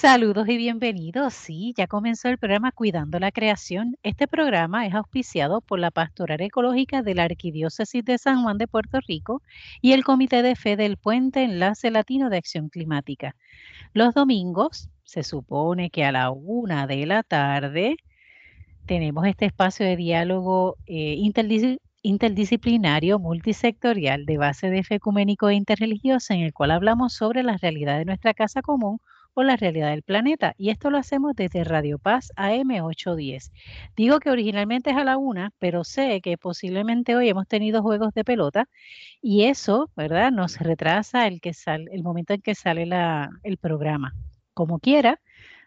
Saludos y bienvenidos. Sí, ya comenzó el programa Cuidando la Creación. Este programa es auspiciado por la Pastoral Ecológica de la Arquidiócesis de San Juan de Puerto Rico y el Comité de Fe del Puente Enlace Latino de Acción Climática. Los domingos se supone que a la una de la tarde tenemos este espacio de diálogo eh, interdisciplinario multisectorial de base de fe ecuménico e interreligiosa en el cual hablamos sobre la realidad de nuestra casa común o la realidad del planeta. Y esto lo hacemos desde Radio Paz AM810. Digo que originalmente es a la una, pero sé que posiblemente hoy hemos tenido juegos de pelota y eso, ¿verdad? Nos retrasa el, que sale, el momento en que sale la, el programa. Como quiera,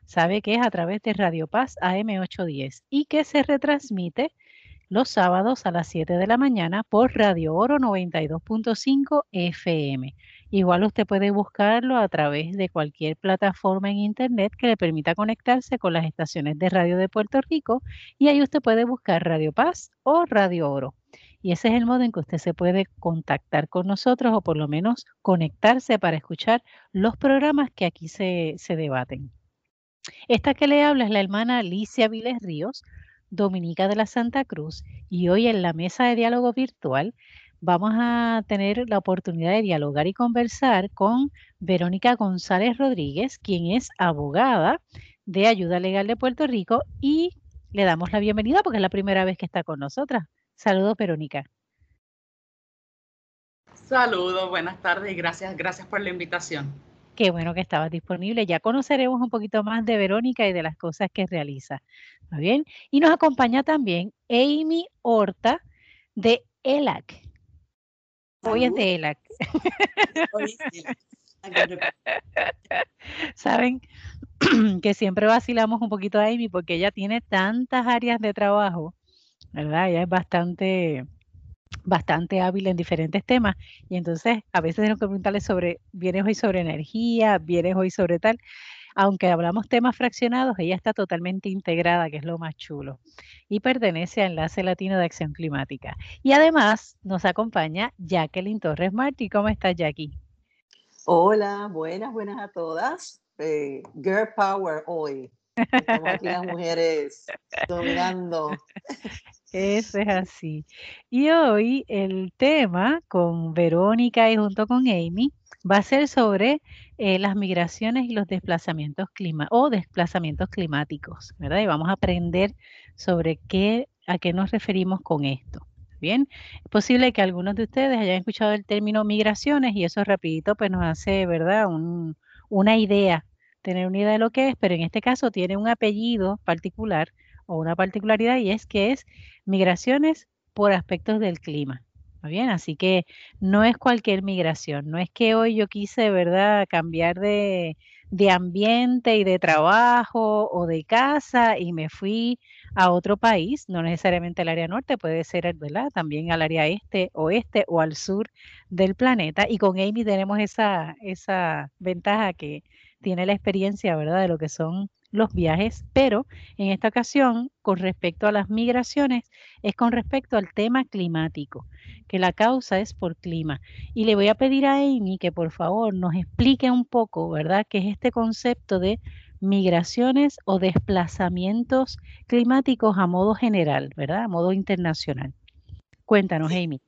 sabe que es a través de Radio Paz AM810 y que se retransmite los sábados a las 7 de la mañana por Radio Oro 92.5 FM. Igual usted puede buscarlo a través de cualquier plataforma en Internet que le permita conectarse con las estaciones de radio de Puerto Rico y ahí usted puede buscar Radio Paz o Radio Oro. Y ese es el modo en que usted se puede contactar con nosotros o por lo menos conectarse para escuchar los programas que aquí se, se debaten. Esta que le habla es la hermana Alicia Viles Ríos, dominica de la Santa Cruz, y hoy en la mesa de diálogo virtual vamos a tener la oportunidad de dialogar y conversar con Verónica González Rodríguez, quien es abogada de Ayuda Legal de Puerto Rico y le damos la bienvenida porque es la primera vez que está con nosotras. Saludos, Verónica. Saludos, buenas tardes y gracias, gracias por la invitación. Qué bueno que estabas disponible. Ya conoceremos un poquito más de Verónica y de las cosas que realiza. ¿Está bien? Y nos acompaña también Amy Horta de ELAC. Hoy es de ELAC. Saben que siempre vacilamos un poquito a Amy porque ella tiene tantas áreas de trabajo, ¿verdad? Ella es bastante, bastante hábil en diferentes temas y entonces a veces tenemos que preguntarle sobre, vienes hoy sobre energía, vienes hoy sobre tal aunque hablamos temas fraccionados, ella está totalmente integrada, que es lo más chulo, y pertenece al Enlace Latino de Acción Climática. Y además nos acompaña Jacqueline Torres Martí. ¿Cómo estás, Jackie? Hola, buenas, buenas a todas. Eh, girl Power hoy. Estamos aquí las mujeres dominando. Eso es así. Y hoy el tema con Verónica y junto con Amy va a ser sobre eh, las migraciones y los desplazamientos clima o desplazamientos climáticos, ¿verdad? Y vamos a aprender sobre qué, a qué nos referimos con esto. Bien, es posible que algunos de ustedes hayan escuchado el término migraciones y eso rapidito pues nos hace, ¿verdad? una idea, tener una idea de lo que es, pero en este caso tiene un apellido particular o una particularidad y es que es migraciones por aspectos del clima bien, así que no es cualquier migración, no es que hoy yo quise, ¿verdad?, cambiar de, de ambiente y de trabajo o de casa y me fui a otro país, no necesariamente al área norte, puede ser. También al área este, oeste o al sur del planeta. Y con Amy tenemos esa, esa ventaja que tiene la experiencia, ¿verdad? De lo que son los viajes, pero en esta ocasión, con respecto a las migraciones, es con respecto al tema climático, que la causa es por clima. Y le voy a pedir a Amy que por favor nos explique un poco, ¿verdad?, qué es este concepto de migraciones o desplazamientos climáticos a modo general, ¿verdad?, a modo internacional. Cuéntanos, Amy.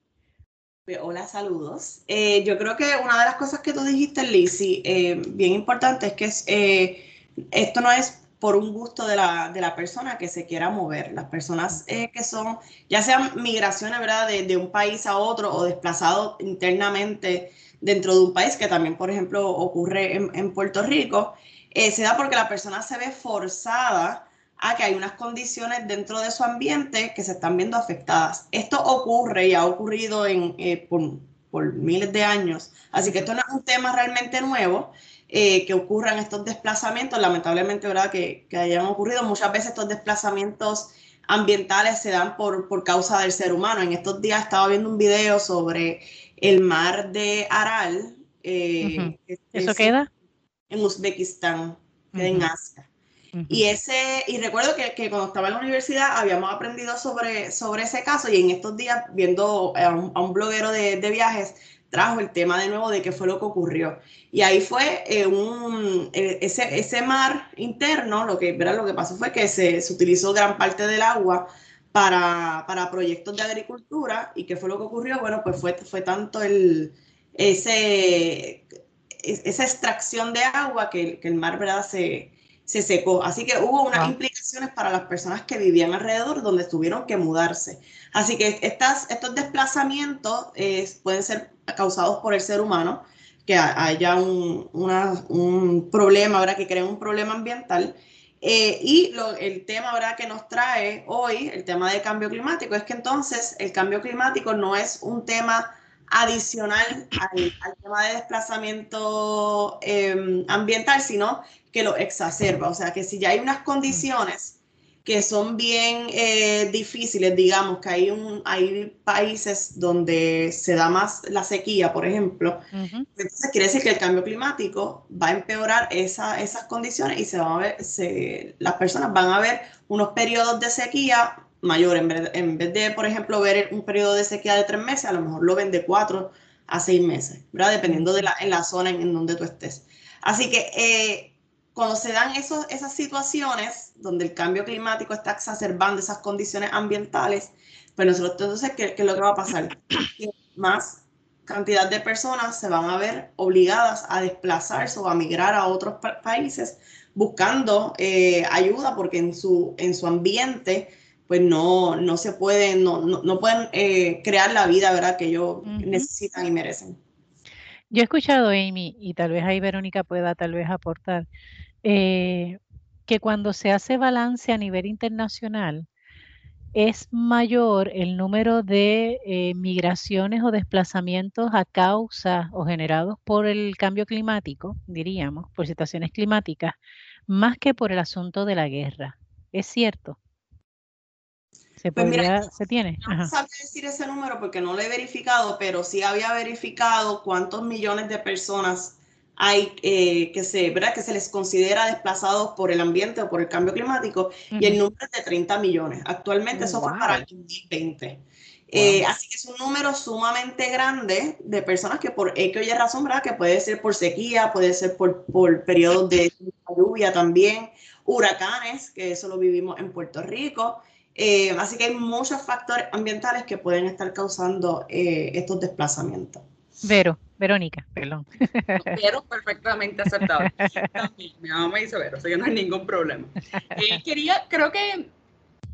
Hola, saludos. Eh, yo creo que una de las cosas que tú dijiste, Lizzie, eh, bien importante es que es, eh, esto no es por un gusto de la, de la persona que se quiera mover. Las personas eh, que son, ya sean migraciones, ¿verdad?, de, de, un país a otro o desplazados internamente dentro de un país, que también, por ejemplo, ocurre en, en Puerto Rico, eh, se da porque la persona se ve forzada a que hay unas condiciones dentro de su ambiente que se están viendo afectadas. Esto ocurre y ha ocurrido en, eh, por, por miles de años, así que esto no es un tema realmente nuevo. Eh, que ocurran estos desplazamientos, lamentablemente, ¿verdad? Que, que, hayan ocurrido. Muchas veces estos desplazamientos ambientales se dan por, por causa del ser humano. En estos días estaba viendo un video sobre el mar de Aral. Eh, ¿Eso queda? En Uzbekistán, queda en Asia. Y ese, y recuerdo que, que, cuando estaba en la universidad habíamos aprendido sobre, sobre ese caso y en estos días viendo a un, a un bloguero de, de, viajes trajo el tema de nuevo de qué fue lo que ocurrió. Y ahí fue eh, un, eh, ese, ese, mar interno, lo que, ¿verdad? lo que pasó fue que se, se utilizó gran parte del agua para, para, proyectos de agricultura. ¿Y qué fue lo que ocurrió? Bueno, pues fue, fue tanto el, ese, esa extracción de agua que, que el mar ¿verdad? Se, se secó. Así que hubo unas implicaciones para las personas que vivían alrededor donde tuvieron que mudarse. Así que estas, estos desplazamientos eh, pueden ser causados por el ser humano, que haya un, un problema, ahora que creen un problema ambiental. Eh, y lo, el tema ahora que nos trae hoy, el tema del cambio climático, es que entonces el cambio climático no es un tema adicional al, tema de desplazamiento em, ambiental, sino que lo exacerba. O sea, que si ya hay unas condiciones que son bien eh, difíciles, digamos que hay, un, hay países donde se da más la sequía, por ejemplo, entonces quiere decir que el cambio climático va a empeorar esa, esas condiciones y se van a ver, se, las personas van a ver unos periodos de sequía mayor. En vez, en vez de, por ejemplo, ver un periodo de sequía de tres meses, a lo mejor lo ven de cuatro a seis meses, ¿verdad? Dependiendo de la, en la zona en, donde tú estés. Así que eh, cuando se dan esos, esas situaciones donde el cambio climático está exacerbando esas condiciones ambientales, pues nosotros entonces, ¿qué, qué es lo que va a pasar? Que más cantidad de personas se van a ver obligadas a desplazarse o a migrar a otros países buscando eh, ayuda porque en su, en su ambiente pues no, no se pueden, no, no, pueden eh, crear la vida, ¿verdad? Que ellos necesitan y merecen. Yo he escuchado, Amy, y tal vez ahí Verónica pueda tal vez aportar, eh, que cuando se hace balance a nivel internacional, es mayor el número de eh, migraciones o desplazamientos a causa o generados por el cambio climático, diríamos, por situaciones climáticas, más que por el asunto de la guerra. ¿Es cierto? ¿Se, pues ¿se tiene? No sabe decir ese número porque no lo he verificado, pero sí había verificado cuántos millones de personas hay eh, que, se, ¿verdad? que se les considera desplazados por el ambiente o por el cambio climático, y el número es de 30 millones. Actualmente oh, eso fue para el 2020. Eh, así que es un número sumamente grande de personas que por X o Y razón, ¿verdad? que puede ser por sequía, puede ser por, por periodos de lluvia también, huracanes, que eso lo vivimos en Puerto Rico. Eh, así que hay muchos factores ambientales que pueden estar causando estos desplazamientos. Vero, Verónica, perdón. Vero, perfectamente aceptable. mi mamá me dice Vero, así que no hay ningún problema. Eh, quería, creo que,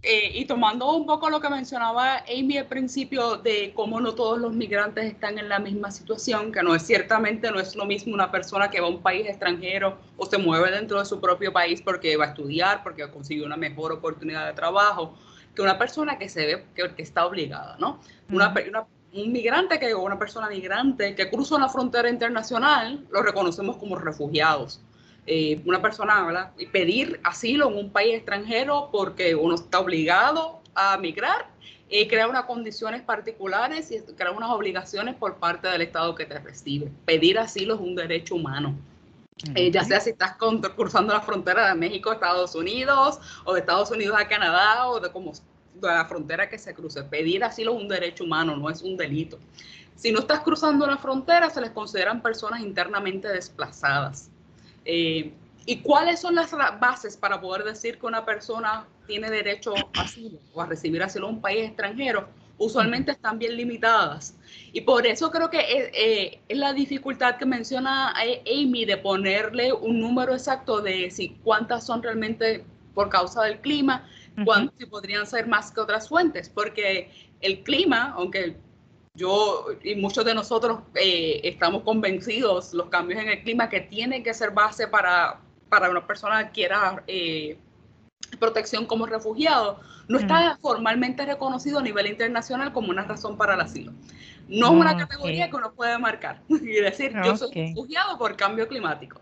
y tomando un poco lo que mencionaba Amy al principio de cómo no todos los migrantes están en la misma situación, que no es ciertamente no es lo mismo una persona que va a un país extranjero o se mueve dentro de su propio país porque va a estudiar, porque consiguió una mejor oportunidad de trabajo que una persona que se ve que, está obligada, ¿no? Una, un migrante que, o una persona migrante que cruza una frontera internacional, lo reconocemos como refugiados. Eh, una persona, ¿verdad? Y pedir asilo en un país extranjero porque uno está obligado a migrar, y crea unas condiciones particulares y crea unas obligaciones por parte del Estado que te recibe. Pedir asilo es un derecho humano. Eh, ya sea si estás cruzando la frontera de México a Estados Unidos o de Estados Unidos a Canadá o de como la frontera que se cruce. Pedir asilo es un derecho humano, no es un delito. Si no estás cruzando la frontera, se les consideran personas internamente desplazadas. Eh, ¿Y cuáles son las bases para poder decir que una persona tiene derecho a asilo o a recibir asilo en un país extranjero? usualmente están bien limitadas. Y por eso creo que eh, eh, es, la dificultad que menciona eh, Amy de ponerle un número exacto de si cuántas son realmente por causa del clima, cuántas si podrían ser más que otras fuentes, porque el clima, aunque yo y muchos de nosotros estamos convencidos, los cambios en el clima que tienen que ser base para, para una persona que quiera protección como refugiado, no está mm. formalmente reconocido a nivel internacional como una razón para el asilo. No es una categoría que uno puede marcar y decir, yo soy refugiado por cambio climático.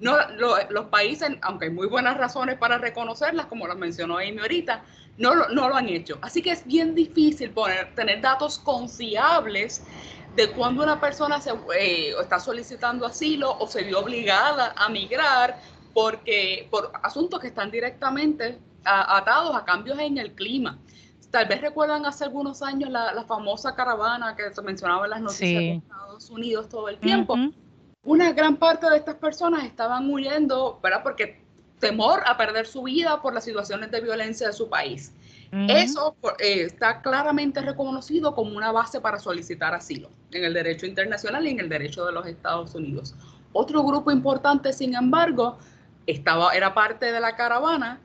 No, los países, aunque hay muy buenas razones para reconocerlas, como las mencionó Amy ahorita, no, no lo han hecho. Así que es bien difícil poner, tener datos confiables de cuando una persona se, eh, está solicitando asilo o se vio obligada a migrar porque por asuntos que están directamente atados a cambios en el clima. tal vez recuerdan hace algunos años la, famosa caravana que se mencionaba en las noticias de Estados Unidos todo el tiempo. Una gran parte de estas personas estaban huyendo, ¿verdad? Porque temor a perder su vida por las situaciones de violencia de su país. Eso eh, está claramente reconocido como una base para solicitar asilo en el derecho internacional y en el derecho de los Estados Unidos. Otro grupo importante, sin embargo, estaba, era parte de la caravana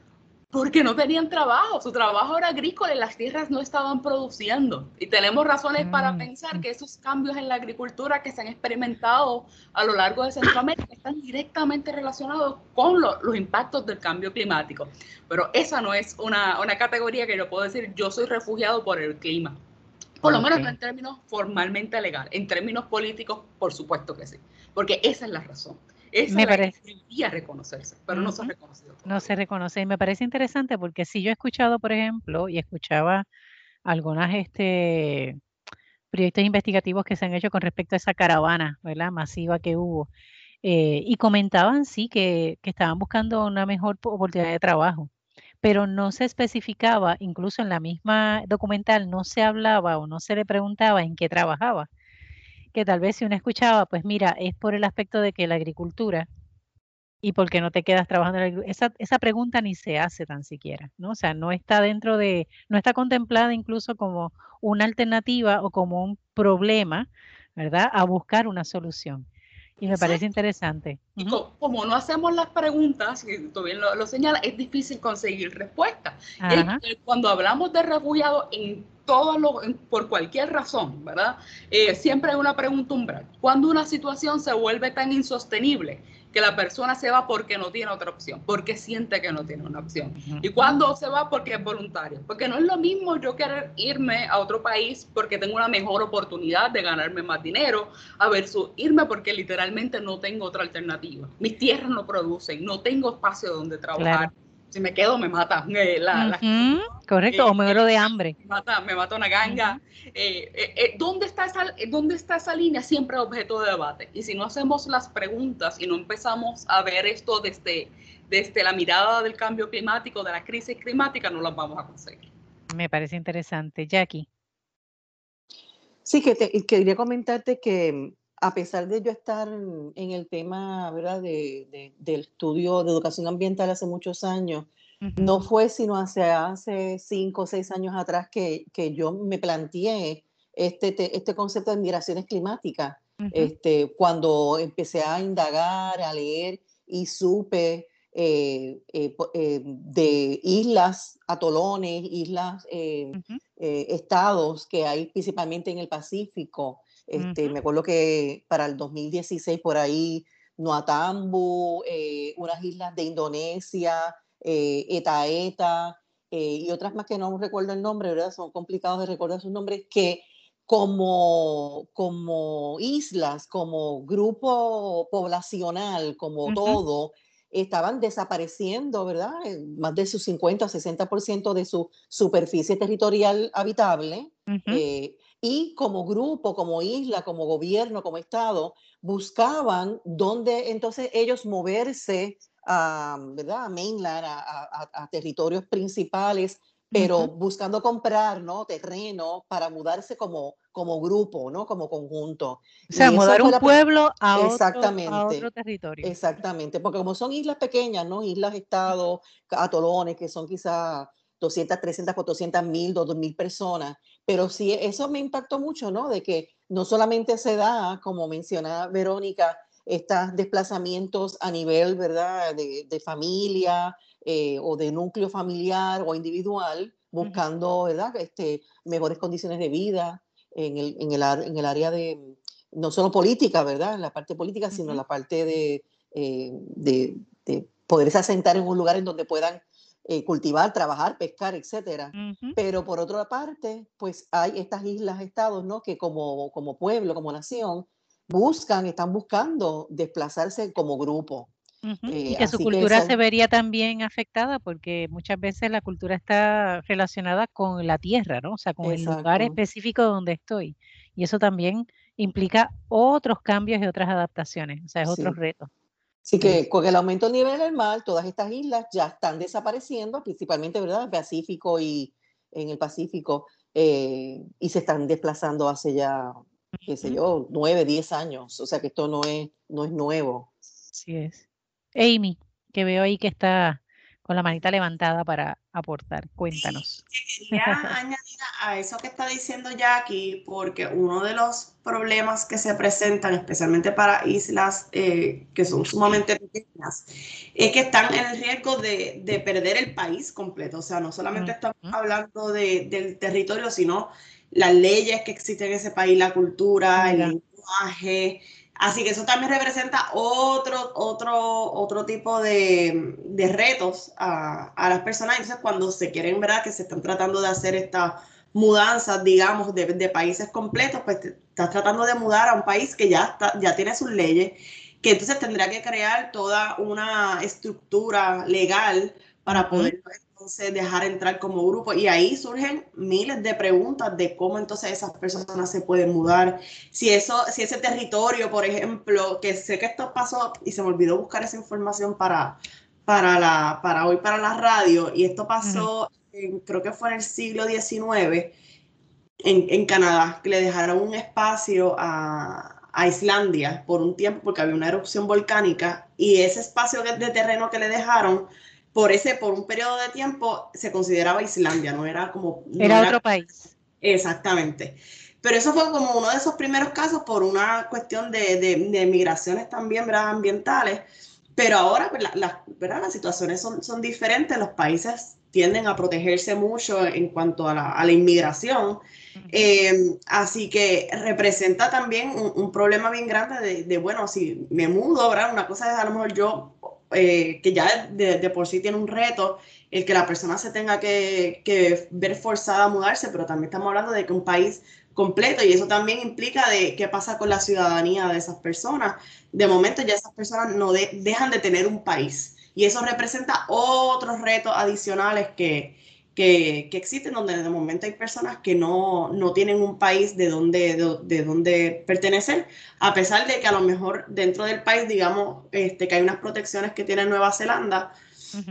porque no tenían trabajo, su trabajo era agrícola y las tierras no estaban produciendo. Y tenemos razones para mm, pensar que esos cambios en la agricultura que se han experimentado a lo largo de Centroamérica están directamente relacionados con los impactos del cambio climático. Pero esa no es una, una, categoría que yo puedo decir, yo soy refugiado por el clima. Por lo menos no en términos formalmente legales. En términos políticos, por supuesto que sí. Porque esa es la razón me parece. reconocerse, pero no se ha reconocido. No se reconoce. Y me parece interesante porque si yo he escuchado, por ejemplo, y escuchaba algunas este, proyectos investigativos que se han hecho con respecto a esa caravana ¿verdad? masiva que hubo, eh, y comentaban, sí, que, que estaban buscando una mejor oportunidad de trabajo pero no se especificaba, incluso en la misma documental no se hablaba o no se le preguntaba en qué trabajaba que tal vez si uno escuchaba, pues mira, es por el aspecto de que la agricultura y por qué no te quedas trabajando en la agricultura, esa, esa pregunta ni se hace tan siquiera, ¿no? O sea, no está dentro de, no está contemplada incluso como una alternativa o como un problema, ¿verdad? A buscar una solución. Y me parece interesante. Y como, no hacemos las preguntas, y tú bien lo, señala, es difícil conseguir respuesta. Cuando hablamos de refugiados en todos los, por cualquier razón, ¿verdad? Eh, siempre hay una pregunta umbral. Cuando una situación se vuelve tan insostenible que la persona se va porque no tiene otra opción, porque siente que no tiene una opción. Y cuando se va porque es voluntario, porque no es lo mismo yo querer irme a otro país porque tengo una mejor oportunidad de ganarme más dinero, a versus irme porque literalmente no tengo otra alternativa. Mis tierras no producen, no tengo espacio donde trabajar si me quedo me mata. Eh, la, Correcto, o me muero de hambre. Me mata, me mata una ganga. Eh, eh, ¿dónde, está esa, ¿Dónde está esa línea? Siempre objeto de debate. Y si no hacemos las preguntas y no empezamos a ver esto desde, desde la mirada del cambio climático, de la crisis climática, no las vamos a conseguir. Me parece interesante. Jackie. Sí, que quería comentarte que a pesar de yo estar en el tema ¿verdad? De, del estudio de educación ambiental hace muchos años, no fue sino hace, hace cinco o seis años atrás que, que yo me planteé este, este concepto de migraciones climáticas. este, cuando empecé a indagar, a leer y supe eh, eh, eh, de islas, atolones, islas, estados que hay principalmente en el Pacífico, este, Me acuerdo que para el 2016 por ahí, Nuatambu, eh, unas islas de Indonesia, eh, Eta Eta eh, y otras más que no recuerdo el nombre, ¿verdad? Son complicados de recordar sus nombres, que como, como islas, como grupo poblacional, como todo, estaban desapareciendo, ¿verdad? Más de su 50 o 60% de su superficie territorial habitable y como grupo, como isla, como gobierno, como Estado, buscaban dónde entonces ellos moverse a, ¿verdad? a mainland, a, territorios principales, pero buscando comprar ¿no? terreno para mudarse como, como grupo, ¿no? como conjunto. O sea, mudar un pueblo a otro, exactamente, a otro territorio. Exactamente, porque como son islas pequeñas, ¿no? islas, estados, atolones, que son quizás 200, 300, 400 mil, 2 mil personas. Pero sí, eso me impactó mucho, ¿no? De que no solamente se da, como menciona Verónica, estos desplazamientos a nivel, ¿verdad?, de, familia eh, o de núcleo familiar o individual, buscando, ¿verdad?, este, mejores condiciones de vida en el, en el, en el área de, no solo política, ¿verdad?, en la parte política, sino en la parte de, eh, de, de poderse asentar en un lugar en donde puedan eh, cultivar, trabajar, pescar, etcétera. Pero por otra parte, pues hay estas islas, estados, ¿no? Que como, como pueblo, como nación, buscan, están buscando desplazarse como grupo. Eh, y que su cultura se vería también afectada porque muchas veces la cultura está relacionada con la tierra, ¿no? O sea, con el lugar específico donde estoy. Y eso también implica otros cambios y otras adaptaciones, o sea, es otro reto. Así que con el aumento del nivel del mar, todas estas islas ya están desapareciendo, principalmente, ¿verdad? El Pacífico y, en el Pacífico eh, y se están desplazando hace ya, qué sé yo, nueve, diez años. O sea que esto no es, no es nuevo. Sí es. Amy, que veo ahí que está con la manita levantada para aportar. Cuéntanos. quería añadir a eso que está diciendo Jackie, porque uno de los problemas que se presentan, especialmente para islas eh, que son sumamente pequeñas, es que están en el riesgo de, perder el país completo. O sea, no solamente estamos hablando del territorio, sino las leyes que existen en ese país, la cultura, el lenguaje, Así que eso también representa otro, otro, otro tipo de, retos a, las personas. Entonces, cuando se quieren, ¿verdad? Que se están tratando de hacer estas mudanzas, digamos, de, países completos, pues estás tratando de mudar a un país que ya, ya tiene sus leyes, que entonces tendrá que crear toda una estructura legal para poder entonces dejar entrar como grupo. Y ahí surgen miles de preguntas de cómo entonces esas personas se pueden mudar, si eso, si ese territorio, por ejemplo, que sé que esto pasó y se me olvidó buscar esa información para, para, la, para hoy, para la radio, y esto pasó, creo que fue en el siglo XIX, en, en, Canadá, que le dejaron un espacio a, a Islandia por un tiempo porque había una erupción volcánica y ese espacio de terreno que le dejaron por ese, por un periodo de tiempo se consideraba Islandia, no era como... era, otro país. Exactamente. Pero eso fue como uno de esos primeros casos por una cuestión de, de, migraciones también, ¿verdad? Ambientales. Pero ahora, pues, ¿verdad? Las situaciones son, son diferentes, los países tienden a protegerse mucho en cuanto a la, a la inmigración. Em, así que representa también un, un problema bien grande de, de, bueno, si me mudo, ¿verdad? Una cosa es a lo mejor yo eh, que ya de, por sí tiene un reto, el que la persona se tenga que, ver forzada a mudarse, pero también estamos hablando de que un país completo y eso también implica de qué pasa con la ciudadanía de esas personas. De momento ya esas personas no dejan de tener un país y eso representa otros retos adicionales que, que, existen, donde de momento hay personas que no, tienen un país de donde, de, donde pertenecer, a pesar de que a lo mejor dentro del país, digamos, este, que hay unas protecciones que tiene Nueva Zelanda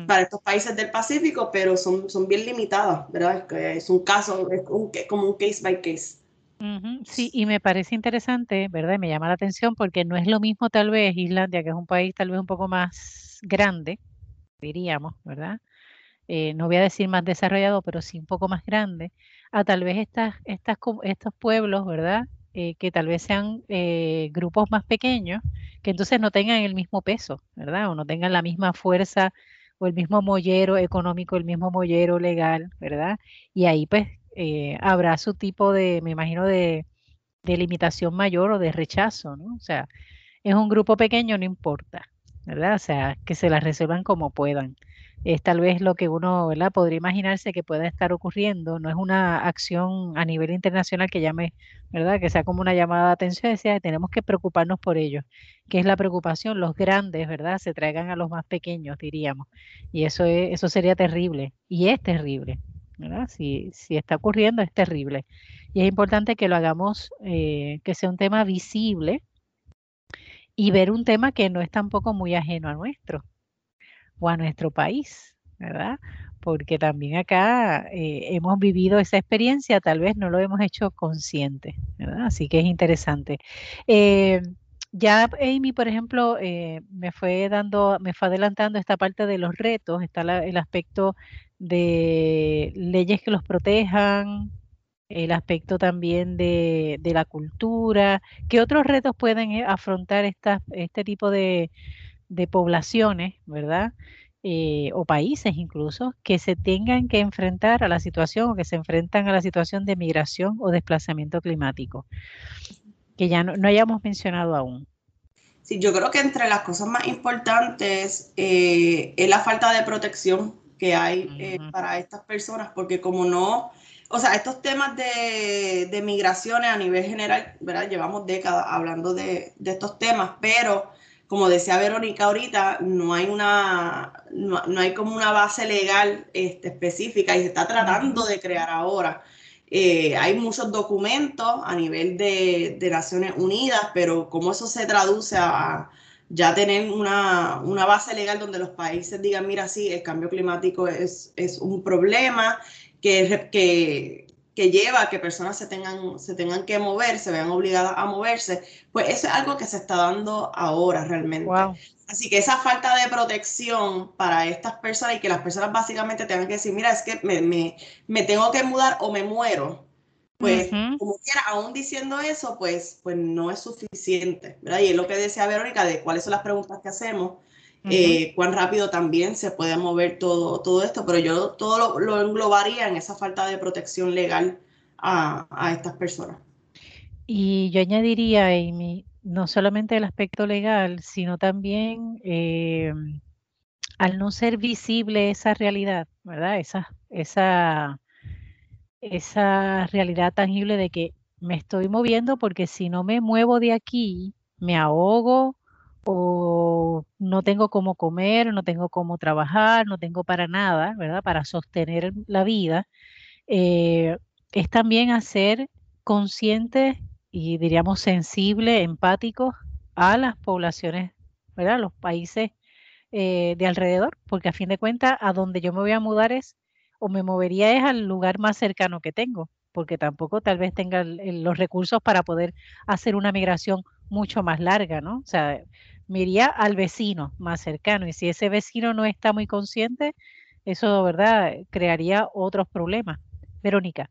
para estos países del Pacífico, pero son, son bien limitadas, ¿verdad? Es, un caso, es como un case by case. Sí, y me parece interesante, ¿verdad? Me llama la atención porque no es lo mismo tal vez Islandia, que es un país tal vez un poco más grande, diríamos, ¿verdad? Eh, no voy a decir más desarrollado, pero sí un poco más grande, a tal vez estas, estas, estos pueblos, ¿verdad? Eh, que tal vez sean eh, grupos más pequeños, que entonces no tengan el mismo peso, ¿verdad? O no tengan la misma fuerza o el mismo mollero económico, el mismo mollero legal, ¿verdad? Y ahí pues habrá su tipo de, me imagino, de, de limitación mayor o de rechazo, ¿no? O sea, es un grupo pequeño, no importa, ¿verdad? O sea, que se las resuelvan como puedan es tal vez lo que uno ¿verdad? podría imaginarse que pueda estar ocurriendo. No es una acción a nivel internacional que llame, ¿verdad? Que sea como una llamada de atención, decía, tenemos que preocuparnos por ellos. ¿Qué es la preocupación? Los grandes, ¿verdad? Se traigan a los más pequeños, diríamos. Y eso, es, eso sería terrible. Y es terrible, ¿verdad? Si, si está ocurriendo, es terrible. Y es importante que lo hagamos, eh, que sea un tema visible y ver un tema que no es tampoco muy ajeno a nuestro o a nuestro país, ¿verdad? Porque también acá eh, hemos vivido esa experiencia, tal vez no lo hemos hecho consciente, ¿verdad? Así que es interesante. Eh, ya Amy, por ejemplo, eh, me fue dando, me fue adelantando esta parte de los retos, está el aspecto de leyes que los protejan, el aspecto también de, la cultura. ¿Qué otros retos pueden afrontar este tipo de, de poblaciones, ¿verdad? Eh, o países incluso, que se tengan que enfrentar a la situación o que se enfrentan a la situación de migración o desplazamiento climático, que ya no, hayamos mencionado aún. Sí, yo creo que entre las cosas más importantes eh, es la falta de protección que hay eh, para estas personas, porque como no, o sea, estos temas de, de migraciones a nivel general, ¿verdad? Llevamos décadas hablando de, de estos temas, pero como decía Verónica ahorita, no hay una, no, hay como una base legal este, específica y se está tratando de crear ahora. Eh, hay muchos documentos a nivel de, Naciones Unidas, pero cómo eso se traduce a, ya tener una, base legal donde los países digan, mira, sí, el cambio climático es, es un problema que, que, que lleva a que personas se tengan, se tengan que mover, se vean obligadas a moverse, pues eso es algo que se está dando ahora realmente. Así que esa falta de protección para estas personas y que las personas básicamente tengan que decir, mira, es que me, me, me tengo que mudar o me muero, pues como quiera, aún diciendo eso, pues, pues no es suficiente, ¿verdad? Y es lo que decía Verónica de cuáles son las preguntas que hacemos, eh, cuán rápido también se puede mover todo, todo esto, pero yo todo lo, englobaría en esa falta de protección legal a, a estas personas. Y yo añadiría, Amy, no solamente el aspecto legal, sino también eh, al no ser visible esa realidad, ¿verdad? Esa, esa, esa realidad tangible de que me estoy moviendo porque si no me muevo de aquí, me ahogo o no tengo cómo comer, no tengo cómo trabajar, no tengo para nada, ¿verdad? Para sostener la vida. Eh, es también hacer consciente y diríamos sensible, empático a las poblaciones, ¿verdad? Los países eh, de alrededor, porque a fin de cuentas a donde yo me voy a mudar es, o me movería es al lugar más cercano que tengo, porque tampoco tal vez tenga los recursos para poder hacer una migración mucho más larga, ¿no? O sea, me iría al vecino más cercano y si ese vecino no está muy consciente, eso, ¿verdad?, crearía otros problemas. Verónica.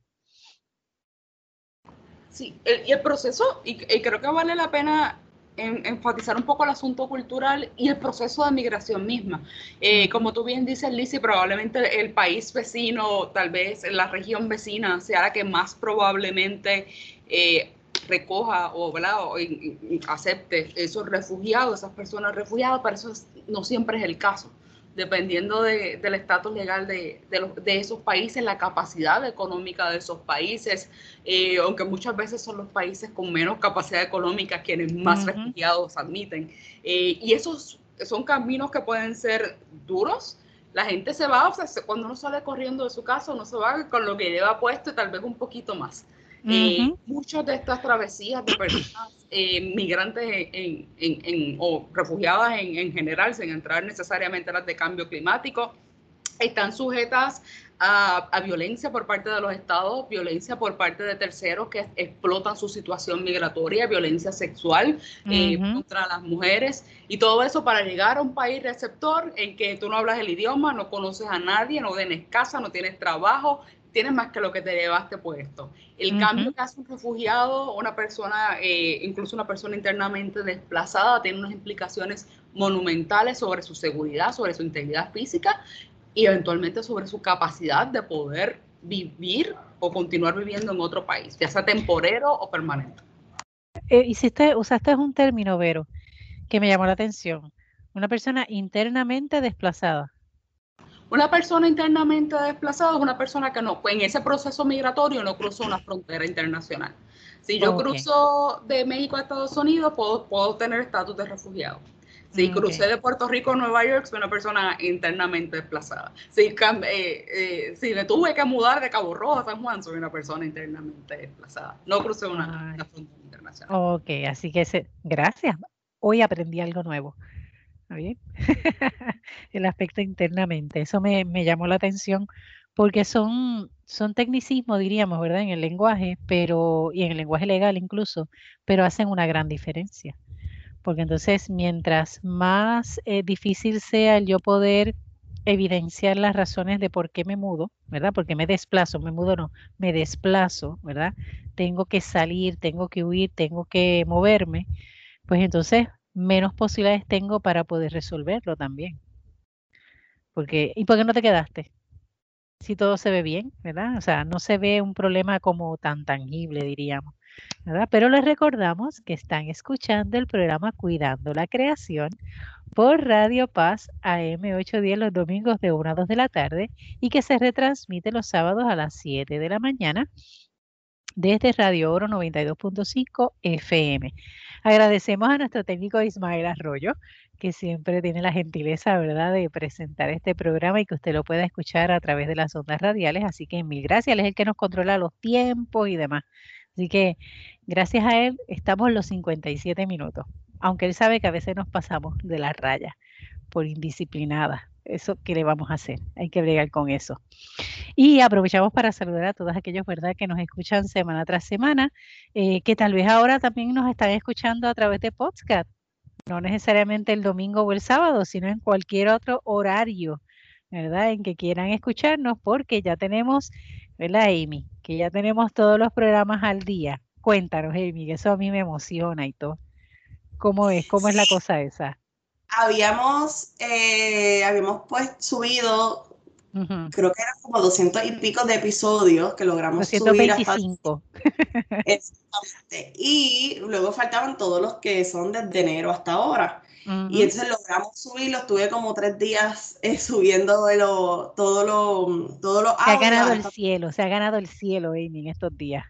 Sí, y el proceso, y, creo que vale la pena enfatizar un poco el asunto cultural y el proceso de migración misma. Eh, como tú bien dices, Lizzie, probablemente el país vecino, tal vez la región vecina, sea la que más probablemente eh, recoja o, o acepte esos refugiados, esas personas refugiadas, pero eso no siempre es el caso dependiendo del estatus legal de, de, esos países, la capacidad económica de esos países, eh, aunque muchas veces son los países con menos capacidad económica quienes más refugiados admiten. Eh, y esos son caminos que pueden ser duros. La gente se va, o sea, cuando uno sale corriendo de su casa, uno se va con lo que lleva puesto y tal vez un poquito más. Eh, muchas de estas travesías de personas eh, migrantes en, o refugiadas en, general, sin entrar necesariamente a las de cambio climático, están sujetas a, violencia por parte de los estados, violencia por parte de terceros que explotan su situación migratoria, violencia sexual eh, contra las mujeres. Y todo eso para llegar a un país receptor en que tú no hablas el idioma, no conoces a nadie, no tienes casa, no tienes trabajo, tienes más que lo que te llevaste puesto. El cambio que hace un refugiado, una persona, eh, incluso una persona internamente desplazada, tiene unas implicaciones monumentales sobre su seguridad, sobre su integridad física y eventualmente sobre su capacidad de poder vivir o continuar viviendo en otro país, ya sea temporero o permanente. Eh, hiciste, usaste un término, Vero, que me llamó la atención. Una persona internamente desplazada. Una persona internamente desplazada es una persona que no, pues en ese proceso migratorio no cruzó una frontera internacional. Si yo cruzo de México a Estados Unidos, puedo, puedo tener estatus de refugiado. Si crucé de Puerto Rico a Nueva York, soy una persona internamente desplazada. Si, eh, eh, si me tuve que mudar de Cabo Rojo a San Juan, soy una persona internamente desplazada. No crucé una, frontera internacional. Ok, así que gracias. Hoy aprendí algo nuevo. Bien? el aspecto internamente. Eso me, llamó la atención porque son, son tecnicismos, diríamos, ¿verdad? En el lenguaje, pero, y en el lenguaje legal incluso, pero hacen una gran diferencia. Porque entonces, mientras más eh, difícil sea el yo poder evidenciar las razones de por qué me mudo, ¿verdad? Porque me desplazo, me mudo no, me desplazo, ¿verdad? Tengo que salir, tengo que huir, tengo que moverme, pues entonces menos posibilidades tengo para poder resolverlo también. Porque, ¿Y por qué no te quedaste? Si todo se ve bien, ¿verdad? O sea, no se ve un problema como tan tangible, diríamos. ¿verdad? Pero les recordamos que están escuchando el programa Cuidando la Creación por Radio Paz AM810 los domingos de 1 a 2 de la tarde y que se retransmite los sábados a las 7 de la mañana desde Radio Oro 92.5 FM. Agradecemos a nuestro técnico Ismael Arroyo, que siempre tiene la gentileza, ¿verdad?, de presentar este programa y que usted lo pueda escuchar a través de las ondas radiales. Así que mil gracias. Él es el que nos controla los tiempos y demás. Así que gracias a él estamos los 57 minutos. aunque él sabe que a veces nos pasamos de la raya por indisciplinada. Eso que le vamos a hacer, hay que bregar con eso. Y aprovechamos para saludar a todos aquellos, ¿verdad?, que nos escuchan semana tras semana, eh, que tal vez ahora también nos están escuchando a través de podcast, no necesariamente el domingo o el sábado, sino en cualquier otro horario, ¿verdad?, en que quieran escucharnos, porque ya tenemos, ¿verdad, Amy? Que ya tenemos todos los programas al día. Cuéntanos, Amy, que eso a mí me emociona y todo. ¿Cómo es? ¿Cómo es la cosa esa? Habíamos, eh, habíamos pues subido, creo que eran como 200 y pico de episodios que logramos subir hasta... Exactamente. Y luego faltaban todos los que son desde enero hasta ahora. Y entonces logramos subirlos, tuve como tres días eh, subiendo de lo, todo lo, todo lo Se ha ganado el cielo, se ha ganado el cielo, Amy, en estos días.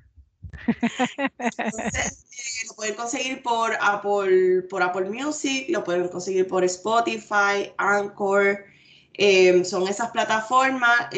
Eh, lo pueden conseguir por Apple, por Apple Music, lo pueden conseguir por Spotify, Anchor. Em, son esas plataformas.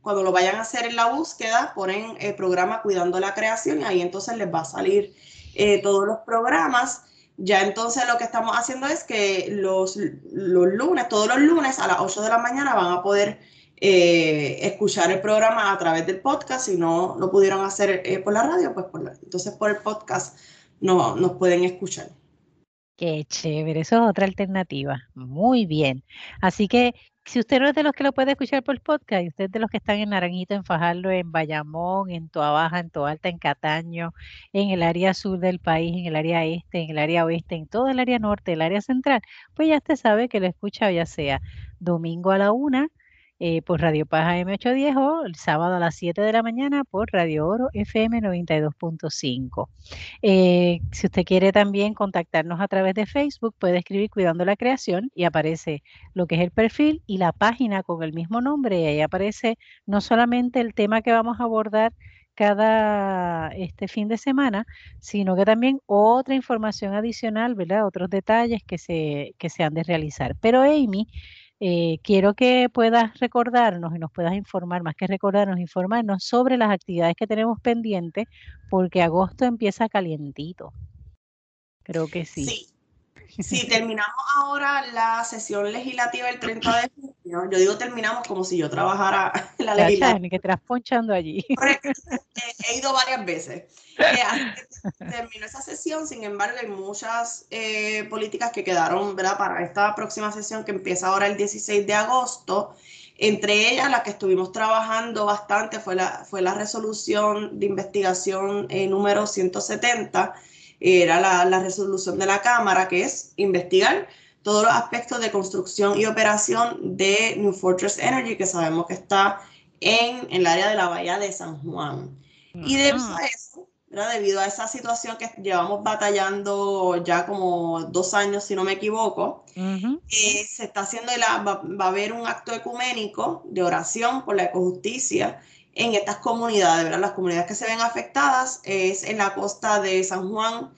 cuando lo vayan a hacer en la búsqueda, ponen el programa Cuidando la Creación y ahí entonces les va a salir eh, todos los programas. Ya entonces lo que estamos haciendo es que los, los lunes, todos los lunes a las 8 de la mañana van a poder eh, escuchar el programa a través del podcast. Si no lo pudieron hacer eh, por la radio, pues por entonces por el podcast no, nos pueden escuchar. Qué chévere, eso es otra alternativa. Muy bien. Así que si usted no es de los que lo puede escuchar por podcast, y usted es de los que están en Naranjito, en Fajardo, en Bayamón, en Toa Baja, en Toa Alta, en Cataño, en el área sur del país, en el área este, en el área oeste, en todo el área norte, el área central, pues ya usted sabe que lo escucha ya sea domingo a la una, eh, por Radio Paz AM810 o el sábado a las 7 de la mañana por Radio Oro FM 92.5. Eh, si usted quiere también contactarnos a través de Facebook, puede escribir Cuidando la Creación y aparece lo que es el perfil y la página con el mismo nombre y ahí aparece no solamente el tema que vamos a abordar cada este fin de semana, sino que también otra información adicional, ¿verdad? Otros detalles que se, que se han de realizar. Pero Amy eh, quiero que puedas recordarnos y nos puedas informar, más que recordarnos, informarnos sobre las actividades que tenemos pendientes, porque agosto empieza calientito. Creo que sí. Sí, si terminamos ahora la sesión legislativa el 30 de junio, yo digo terminamos como si yo trabajara en la legislatura. que estás ponchando allí. he ido varias veces. Eh, terminó esa sesión, sin embargo, hay muchas eh, políticas que quedaron ¿verdad? para esta próxima sesión que empieza ahora el 16 de agosto. Entre ellas, la que estuvimos trabajando bastante fue la, fue la resolución de investigación eh, número 170 era la, resolución de la Cámara, que es investigar todos los aspectos de construcción y operación de New Fortress Energy, que sabemos que está en, el área de la bahía de San Juan. Y de eso, debido a esa situación que llevamos batallando ya como dos años, si no me equivoco, eh, se está haciendo, la, va, va, a haber un acto ecuménico de oración por la ecojusticia en estas comunidades, ¿verdad? Las comunidades que se ven afectadas es en la costa de San Juan,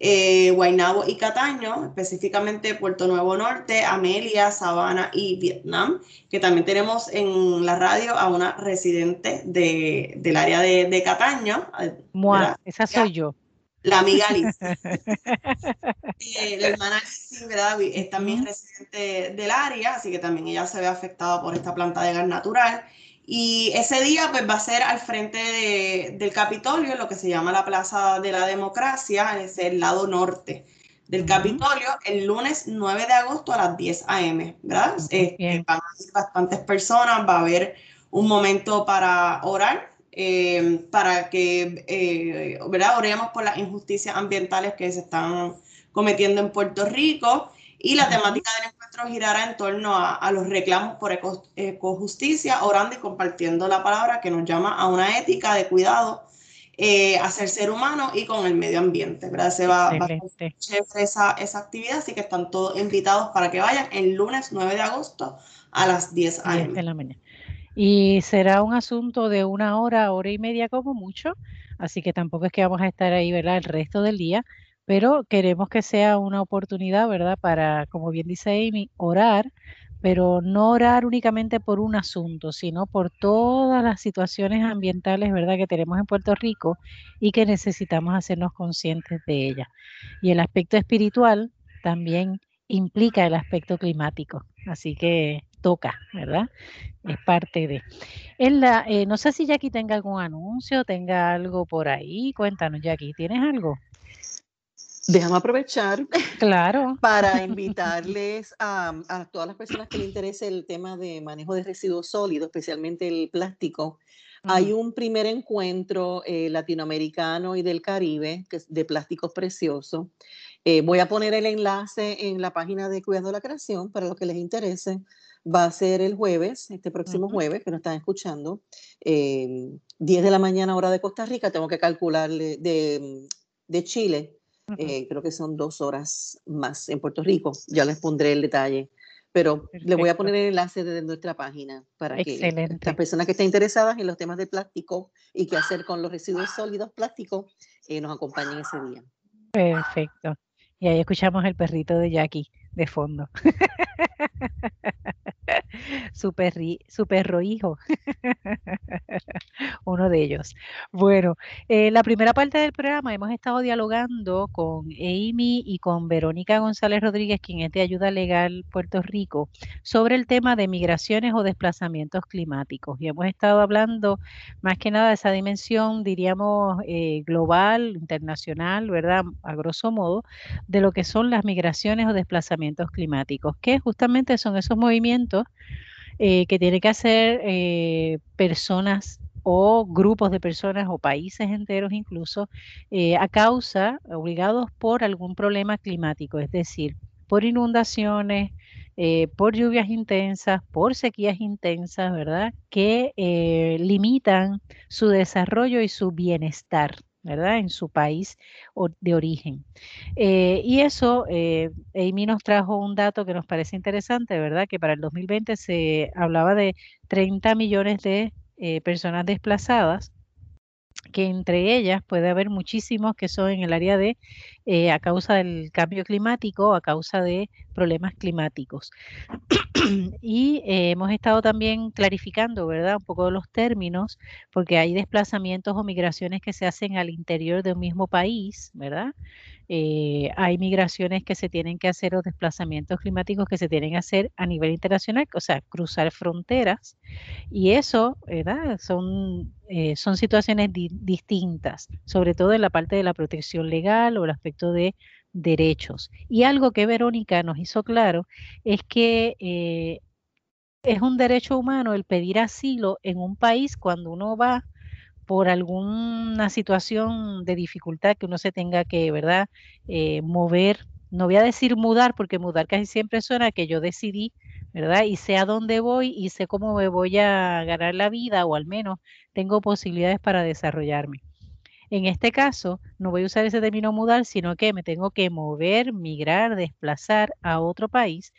eh, Guaynabo y Cataño, específicamente Puerto Nuevo Norte, Amelia, Sabana y Vietnam, que también tenemos en la radio a una residente de, del área de, Cataño. esa soy yo. La amiga Liz. Eh, la hermana Liz, ¿verdad? Es también residente del área, así que también ella se ve afectada por esta planta de gas natural. Y ese día pues va a ser al frente del Capitolio, lo que se llama la Plaza de la Democracia, es el lado norte del Capitolio, el lunes 9 de agosto a las 10 a.m., ¿verdad? Este, van a ir bastantes personas, va a haber un momento para orar, eh, para que, eh, ¿verdad? Oremos por las injusticias ambientales que se están cometiendo en Puerto Rico y la temática del girará en torno a, los reclamos por ecojusticia, orando y compartiendo la palabra que nos llama a una ética de cuidado eh, hacia el ser humano y con el medio ambiente. ¿verdad? Se va, a hacer esa, esa actividad, así que están todos invitados para que vayan el lunes 9 de agosto a las 10 a.m. Y será un asunto de una hora, hora y media como mucho, así que tampoco es que vamos a estar ahí ¿verdad? el resto del día pero queremos que sea una oportunidad, ¿verdad? Para, como bien dice Amy, orar pero no orar únicamente por un asunto, sino por todas las situaciones ambientales, ¿verdad?, que tenemos en Puerto Rico y que necesitamos hacernos conscientes de ellas. Y el aspecto espiritual también implica el aspecto climático, así que toca, ¿verdad? Es parte de. En la, eh, no sé si Jackie tenga algún anuncio, tenga algo por ahí. Cuéntanos, Jackie, ¿tienes algo? Déjame aprovechar claro. para invitarles a, a, todas las personas que les interese el tema de manejo de residuos sólidos, especialmente el plástico. Hay un primer encuentro eh, latinoamericano y del Caribe que es de plásticos preciosos. Eh, voy a poner el enlace en la página de Cuidando la Creación para los que les interese. Va a ser el jueves, este próximo jueves, que nos están escuchando, 10 de la mañana hora de Costa Rica. Tengo que calcularle de, de Chile eh, creo que son dos horas más en Puerto Rico. Ya les pondré el detalle. Pero le voy a poner el enlace de nuestra página para que las personas que estén interesadas en los temas de plástico y qué hacer con los residuos sólidos plásticos eh, nos acompañen ese día. Perfecto. Y ahí escuchamos el perrito de Jackie de fondo. su, su perro hijo, uno de ellos. Bueno, en la primera parte del programa hemos estado dialogando con Amy y con Verónica González Rodríguez, quien es de Ayuda Legal Puerto Rico, sobre el tema de migraciones o desplazamientos climáticos. Y hemos estado hablando más que nada de esa dimensión, diríamos, eh, global, internacional, ¿verdad? A grosso modo, de lo que son las migraciones o desplazamientos climáticos, que justamente son esos movimientos eh, que tiene que hacer eh, personas o grupos de personas o países enteros incluso eh, a causa, obligados por algún problema climático, es decir, por inundaciones, por lluvias intensas, por sequías intensas, ¿verdad? Que limitan su desarrollo y su bienestar. ¿Verdad? En su país de origen. Eh, y eso, eh, Amy nos trajo un dato que nos parece interesante, ¿verdad? Que para el 2020 se hablaba de 30 millones de eh, personas desplazadas que entre ellas puede haber muchísimos que son en el área de eh, a causa del cambio climático, a causa de problemas climáticos. y eh, hemos estado también clarificando, ¿verdad? Un poco los términos, porque hay desplazamientos o migraciones que se hacen al interior de un mismo país, ¿verdad? Eh, hay migraciones que se tienen que hacer o desplazamientos climáticos que se tienen que hacer a nivel internacional, o sea, cruzar fronteras. Y eso, ¿verdad? Son, son situaciones distintas, sobre todo en la parte de la protección legal o el aspecto de derechos. Y algo que Verónica nos hizo claro es que eh, es un derecho humano el pedir asilo en un país cuando uno va por alguna situación de dificultad que uno se tenga que, ¿verdad?, eh, mover. No voy a decir mudar, porque mudar casi siempre suena que yo decidí, ¿verdad? Y sé a dónde voy y sé cómo me voy a ganar la vida, o al menos tengo posibilidades para desarrollarme. En este caso, no voy a usar ese término mudar, sino que me tengo que mover, migrar, desplazar a otro país.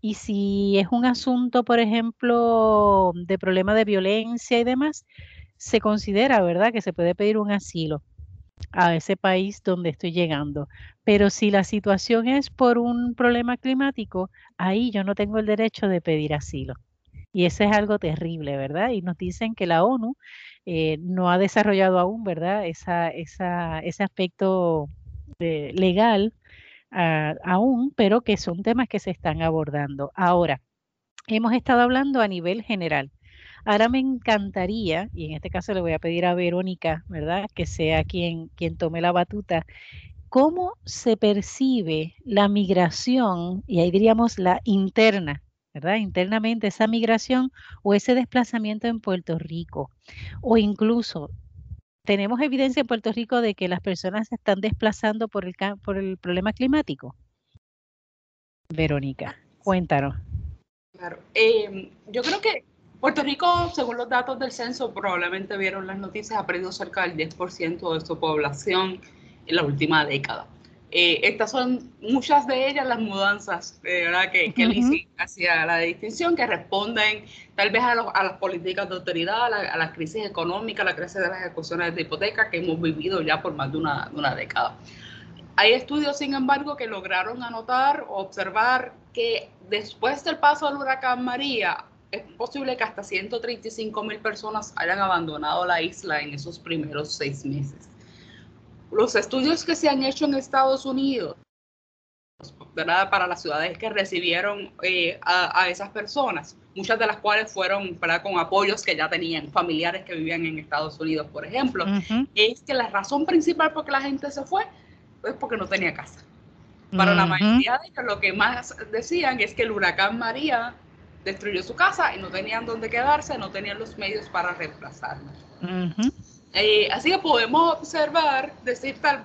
Y si es un asunto, por ejemplo, de problema de violencia y demás, se considera, ¿verdad?, que se puede pedir un asilo a ese país donde estoy llegando. Pero si la situación es por un problema climático, ahí yo no tengo el derecho de pedir asilo. Y eso es algo terrible, ¿verdad? Y nos dicen que la ONU eh, no ha desarrollado aún, ¿verdad? Esa, esa, ese aspecto legal ah, aún, pero que son temas que se están abordando. Ahora, hemos estado hablando a nivel general. Ahora me encantaría, y en este caso le voy a pedir a Verónica, ¿verdad? Que sea quien, quien tome la batuta. ¿Cómo se percibe la migración, y ahí diríamos la interna, ¿verdad? Internamente esa migración o ese desplazamiento en Puerto Rico. O incluso, ¿tenemos evidencia en Puerto Rico de que las personas se están desplazando por el, por el problema climático? Verónica, cuéntanos. Claro, em, yo creo que Puerto Rico, según los datos del censo, probablemente vieron las noticias, ha perdido cerca del 10% de su población en la última década. Eh, estas son muchas de ellas las mudanzas eh, ¿verdad? que, que hacía la distinción, que responden tal vez a, las políticas de autoridad, a la, crisis económica, a la crisis de las ejecuciones de hipoteca que hemos vivido ya por más de una, de una década. Hay estudios, sin embargo, que lograron anotar o observar que después del paso del huracán María, es posible que hasta 135 mil personas hayan abandonado la isla en esos primeros seis meses. Los estudios que se han hecho en Estados Unidos ¿verdad? para las ciudades que recibieron eh, a, esas personas, muchas de las cuales fueron ¿verdad? con apoyos que ya tenían familiares que vivían en Estados Unidos, por ejemplo, es que la razón principal por que la gente se fue es porque no tenía casa. Para la mayoría de ellos, lo que más decían es que el huracán María destruyó su casa y no tenían dónde quedarse, no tenían los medios para reemplazarla. Eh, así que podemos observar, decir tal,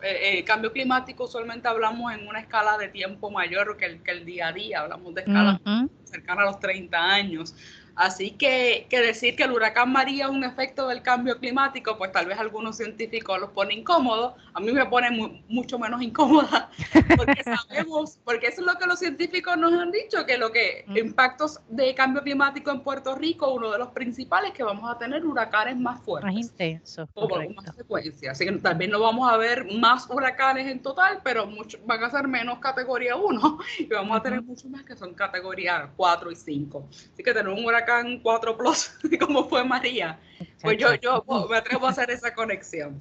eh, eh, cambio climático usualmente hablamos en una escala de tiempo mayor que el, que el día a día, hablamos de escala cercana a los 30 años. Así que, que, decir que el huracán María es un efecto del cambio climático, pues tal vez algunos científicos los pone incómodos. A mí me pone mucho menos incómoda, porque sabemos, porque eso es lo que los científicos nos han dicho, que lo que impactos de cambio climático en Puerto Rico, uno de los principales, que vamos a tener huracanes más fuertes. Más intensos. O más secuencia. Así que también no vamos a ver más huracanes en total, pero mucho, van a ser menos categoría 1 y vamos a tener muchos más que son categoría 4 y 5. Así que tener un huracán 4 Plus, como fue María, pues yo, yo me atrevo a hacer esa conexión.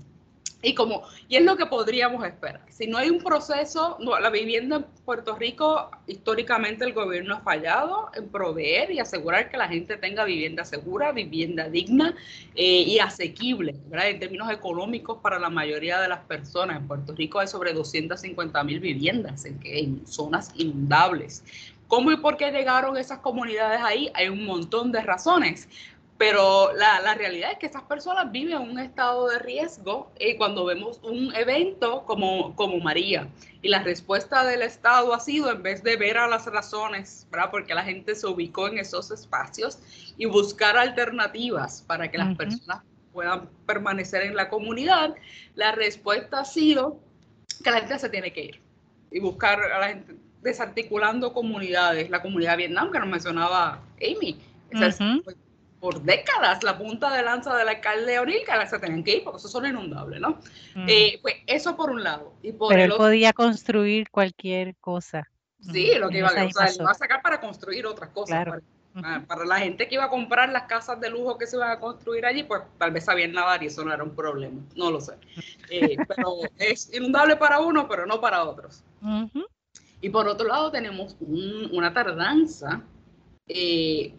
Y, como, y es lo que podríamos esperar. Si no hay un proceso, no, la vivienda en Puerto Rico, históricamente el gobierno ha fallado en proveer y asegurar que la gente tenga vivienda segura, vivienda digna eh, y asequible, ¿verdad? en términos económicos para la mayoría de las personas. En Puerto Rico hay sobre 250 mil viviendas en, en zonas inundables. ¿Cómo y por qué llegaron esas comunidades ahí? Hay un montón de razones, pero la, la realidad es que esas personas viven en un estado de riesgo eh, cuando vemos un evento como, como María. Y la respuesta del Estado ha sido, en vez de ver a las razones, ¿verdad? porque la gente se ubicó en esos espacios, y buscar alternativas para que las personas puedan permanecer en la comunidad, la respuesta ha sido que la gente se tiene que ir y buscar a la gente, desarticulando comunidades, la comunidad de Vietnam que nos mencionaba Amy. por décadas la punta de lanza del alcalde O'Neill que se tenían que ir porque eso son inundables, ¿no? Eh, pues eso por un lado. Y por Pero él podía construir cualquier cosa. Sí, lo que iba, a, iba a sacar para construir otras cosas. Para, para, la gente que iba a comprar las casas de lujo que se iban a construir allí, pues tal vez sabían nadar y eso no era un problema. No lo sé. Eh, pero es inundable para uno, pero no para otros. Y por otro lado tenemos una tardanza eh,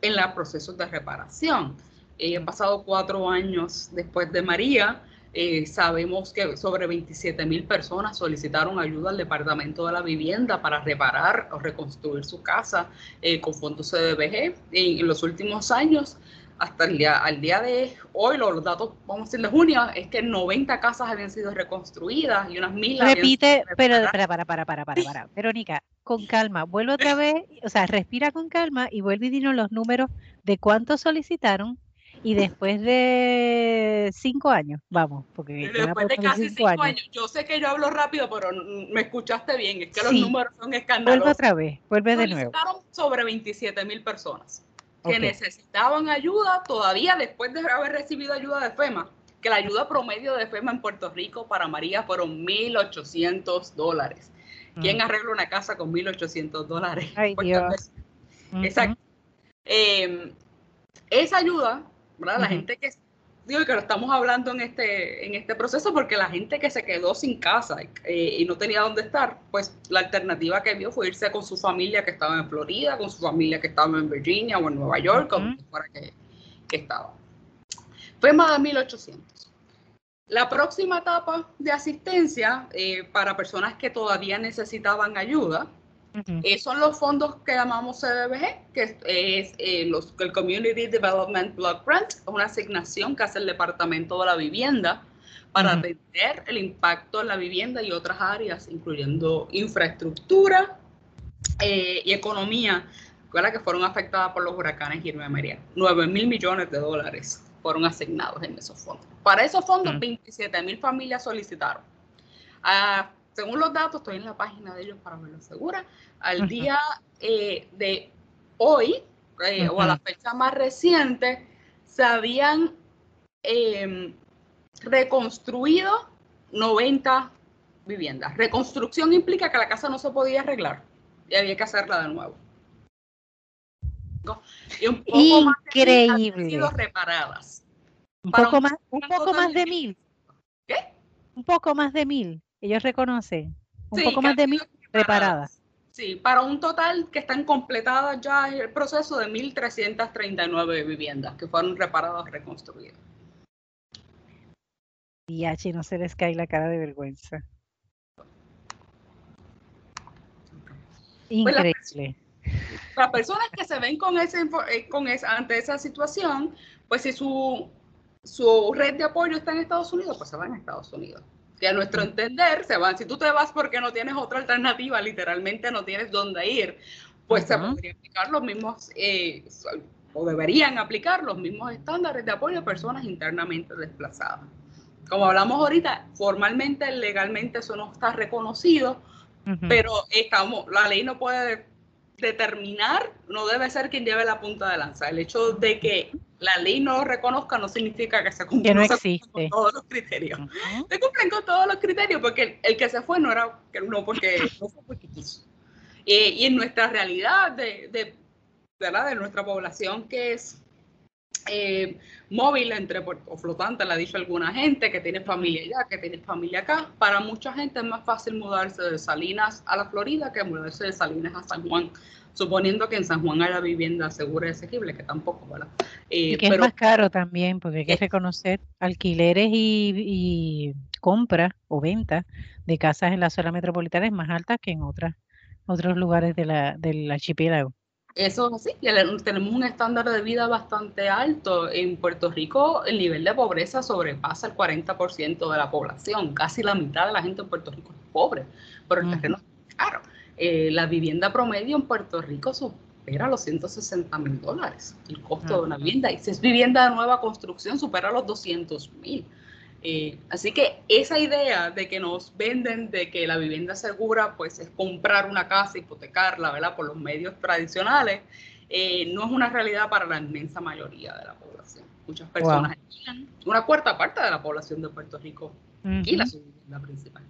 en los procesos de reparación. Eh, han pasado cuatro años después de María. Eh, sabemos que sobre 27 mil personas solicitaron ayuda al Departamento de la Vivienda para reparar o reconstruir su casa con fondos CDBG. en los últimos años hasta el día, al día de hoy, los, datos, vamos a decir, de junio, es que 90 casas habían sido reconstruidas y unas mil. Repite, pero para, para, para, para, para, para. Verónica, con calma, vuelve otra vez, o sea, respira con calma y vuelve y dinos los números de cuántos solicitaron y después de cinco años, vamos, porque después de casi cinco, años. Yo sé que yo hablo rápido, pero me escuchaste bien, es que los números son escandalosos. Vuelve otra vez, vuelve de nuevo. sobre 27 mil personas que necesitaban ayuda todavía después de haber recibido ayuda de FEMA, que la ayuda promedio de FEMA en Puerto Rico para María fueron 1.800 dólares. ¿Quién mm. arregla una casa con 1.800 dólares? Ay, Dios. Exacto. Em, esa ayuda, ¿verdad? La gente que digo que lo estamos hablando en este, en este proceso porque la gente que se quedó sin casa eh, y no tenía dónde estar, pues la alternativa que vio fue irse con su familia que estaba en Florida, con su familia que estaba en Virginia o en Nueva York, uh fuera que, que, estaba. Fue más de 1800. La próxima etapa de asistencia eh, para personas que todavía necesitaban ayuda eh, son los fondos que llamamos CDBG, que es, eh, los, el Community Development Block Grant, es una asignación que hace el Departamento de la Vivienda para atender el impacto en la vivienda y otras áreas, incluyendo infraestructura eh, y economía, que fueron afectadas por los huracanes Irma y María. 9 mil millones de dólares fueron asignados en esos fondos. Para esos fondos, 27 mil familias solicitaron. Ah, según los datos, estoy en la página de ellos para verlo segura, al día eh, de hoy, eh, o a la fecha más reciente, se habían em, reconstruido 90 viviendas. Reconstrucción implica que la casa no se podía arreglar. y había que hacerla de nuevo. Y un poco Increíble. Más reparadas. Un poco, más, un poco más de mil. ¿Qué? Un poco más de mil. Ellos reconocen. Un poco más de mil reparadas. Sí, para un total que están completadas ya el proceso de 1.339 viviendas que fueron reparadas, reconstruidas. Y H, no se les cae la cara de vergüenza. Pues Increíble. las, personas que se ven con ese, eh, con esa, ante esa situación, pues si su, su red de apoyo está en Estados Unidos, pues se van a Estados Unidos que a nuestro entender se van. Si tú te vas porque no tienes otra alternativa, literalmente no tienes dónde ir, pues se podrían aplicar los mismos, eh, o deberían aplicar los mismos estándares de apoyo a personas internamente desplazadas. Como hablamos ahorita, formalmente, legalmente eso no está reconocido, pero estamos, la ley no puede determinar, no debe ser quien lleve la punta de lanza. El hecho de que la ley no lo reconozca no significa que se cumplan con todos los criterios. Se cumplen con todos los criterios porque el, que se fue no era no porque no fue porque quiso. Eh, y en nuestra realidad de, de nuestra población que es eh, móvil entre o flotante, le ha dicho alguna gente que tiene familia allá, que tiene familia acá. Para mucha gente es más fácil mudarse de Salinas a la Florida que mudarse de Salinas a San Juan, suponiendo que en San Juan haya vivienda segura y asequible, que tampoco, ¿verdad? Eh, y que es más caro también, porque hay que reconocer alquileres y, compra o venta de casas en la zona metropolitana es más alta que en otras otros lugares de la, del archipiélago. Eso es así, tenemos un estándar de vida bastante alto. En Puerto Rico el nivel de pobreza sobrepasa el 40% de la población. Casi la mitad de la gente en Puerto Rico es pobre, pero el terreno es caro. Eh, la vivienda promedio en Puerto Rico supera los 160 mil dólares, el costo de una vivienda. Y si es vivienda de nueva construcción, supera los 200 mil. Eh, así que esa idea de que nos venden de que la vivienda segura pues es comprar una casa, hipotecarla, ¿verdad? Por los medios tradicionales, eh, no es una realidad para la inmensa mayoría de la población. Muchas personas, una cuarta parte de la población de Puerto Rico alquila su vivienda principal.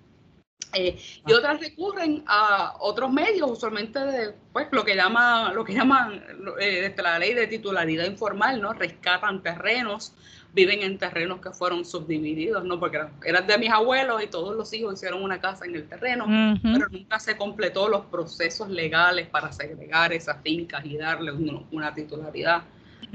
Eh, y otras recurren a otros medios, usualmente de pues, lo que llama, lo que llaman desde la ley de titularidad informal, ¿no? Rescatan terrenos viven en terrenos que fueron subdivididos, ¿no? Porque eran, de mis abuelos y todos los hijos hicieron una casa en el terreno, pero nunca se completó los procesos legales para segregar esas fincas y darle una titularidad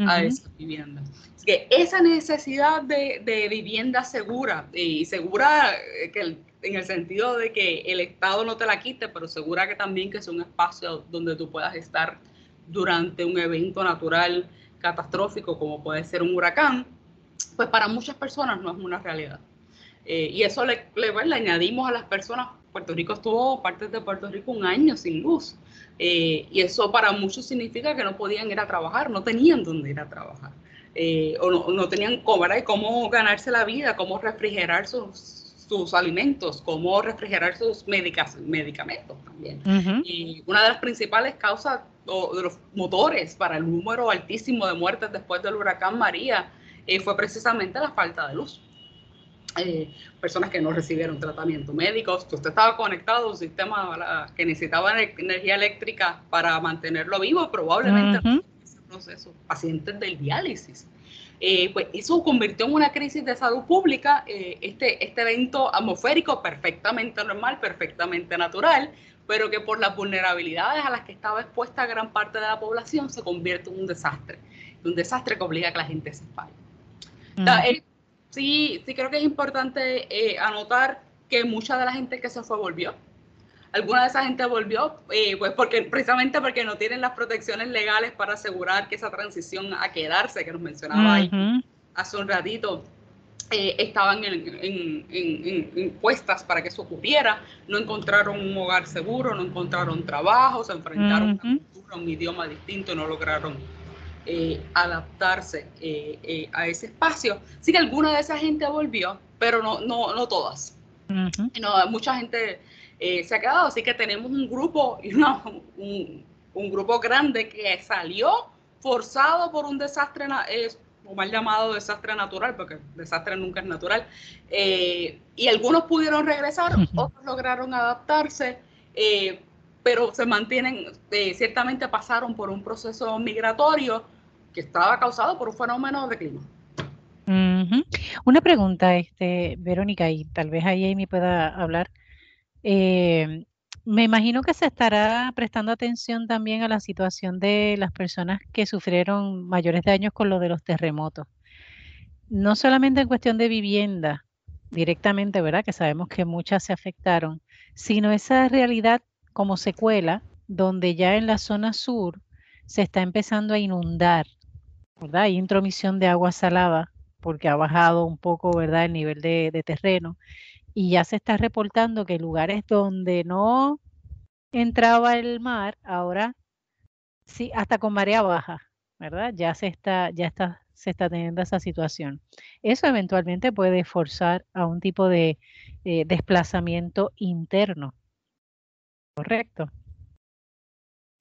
a esas viviendas. Así que esa necesidad de, vivienda segura, y segura eh, que en el sentido de que el Estado no te la quite, pero segura que también que es un espacio donde tú puedas estar durante un evento natural catastrófico como puede ser un huracán, pues para muchas personas no es una realidad. Eh, y eso le, le, le, añadimos a las personas, Puerto Rico estuvo, partes de Puerto Rico, un año sin luz. Eh, y eso para muchos significa que no podían ir a trabajar, no tenían dónde ir a trabajar. Eh, o no, no, tenían cómo, cómo ganarse la vida, cómo refrigerar sus, sus alimentos, cómo refrigerar sus medicamentos también. Y una de las principales causas o de los motores para el número altísimo de muertes después del huracán María eh, fue precisamente la falta de luz. Eh, personas que no recibieron tratamiento médico, usted estaba conectado a un sistema que necesitaba energía eléctrica para mantenerlo vivo, probablemente ese proceso, pacientes del diálisis. Eh, pues eso convirtió en una crisis de salud pública, este, este evento atmosférico perfectamente normal, perfectamente natural, pero que por las vulnerabilidades a las que estaba expuesta gran parte de la población se convierte en un desastre, un desastre que obliga a que la gente se falle. Eh, sí, sí creo que es importante eh, anotar que mucha de la gente que se fue volvió. Alguna de esa gente volvió, eh, pues porque precisamente porque no tienen las protecciones legales para asegurar que esa transición a quedarse, que nos mencionaba ahí hace un ratito, estaban en, en, puestas para que eso ocurriera, no encontraron un hogar seguro, no encontraron trabajo, se enfrentaron a una cultura, un idioma distinto y no lograron eh, adaptarse eh, eh, a ese espacio. Sí que alguna de esa gente volvió, pero no, no, no todas. no, mucha gente se ha quedado, así que tenemos un grupo, un, un, grupo grande que salió forzado por un desastre, o mal llamado desastre natural, porque desastre nunca es natural, y algunos pudieron regresar, otros lograron adaptarse pero se mantienen, eh, ciertamente pasaron por un proceso migratorio que estaba causado por un fenómeno de clima. Una pregunta, este, Verónica, y tal vez ahí Amy pueda hablar. Eh, me imagino que se estará prestando atención también a la situación de las personas que sufrieron mayores daños con lo de los terremotos. No solamente en cuestión de vivienda directamente, ¿verdad? Que sabemos que muchas se afectaron, sino esa realidad como secuela donde ya en la zona sur se está empezando a inundar, ¿verdad? Hay intromisión de agua salada porque ha bajado un poco, ¿verdad? El nivel de, terreno y ya se está reportando que lugares donde no entraba el mar, ahora sí, hasta con marea baja, ¿verdad? Ya se está, ya está, se está teniendo esa situación. Eso eventualmente puede forzar a un tipo de eh, desplazamiento interno. Correcto.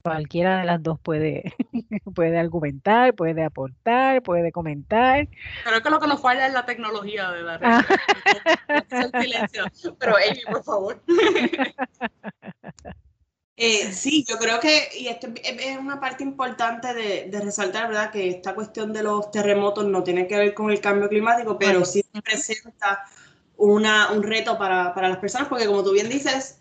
Cualquiera de las dos puede, puede argumentar, puede aportar, puede comentar. Creo que lo que nos falla es la tecnología de la ah. Pero Amy, por favor. Eh, sí, yo creo que, y esto es una parte importante de, resaltar, ¿verdad? Que esta cuestión de los terremotos no tiene que ver con el cambio climático, pero sí presenta una, un reto para, para las personas, porque como tú bien dices,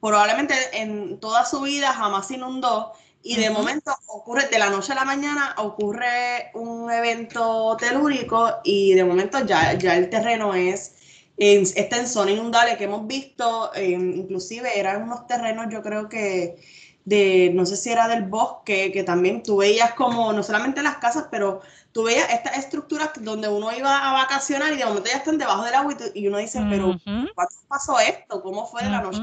probablemente en toda su vida jamás se inundó y de momento ocurre, de la noche a la mañana ocurre un evento telúrico y de momento ya, ya el terreno es, está en zona inundable que hemos visto, inclusive eran unos terrenos yo creo que de, no sé si era del bosque, que también tú veías como, no solamente las casas, pero tú veías estas estructuras donde uno iba a vacacionar y de momento ya están debajo del agua y, uno dice, pero ¿cuándo pasó esto? ¿Cómo fue de la noche?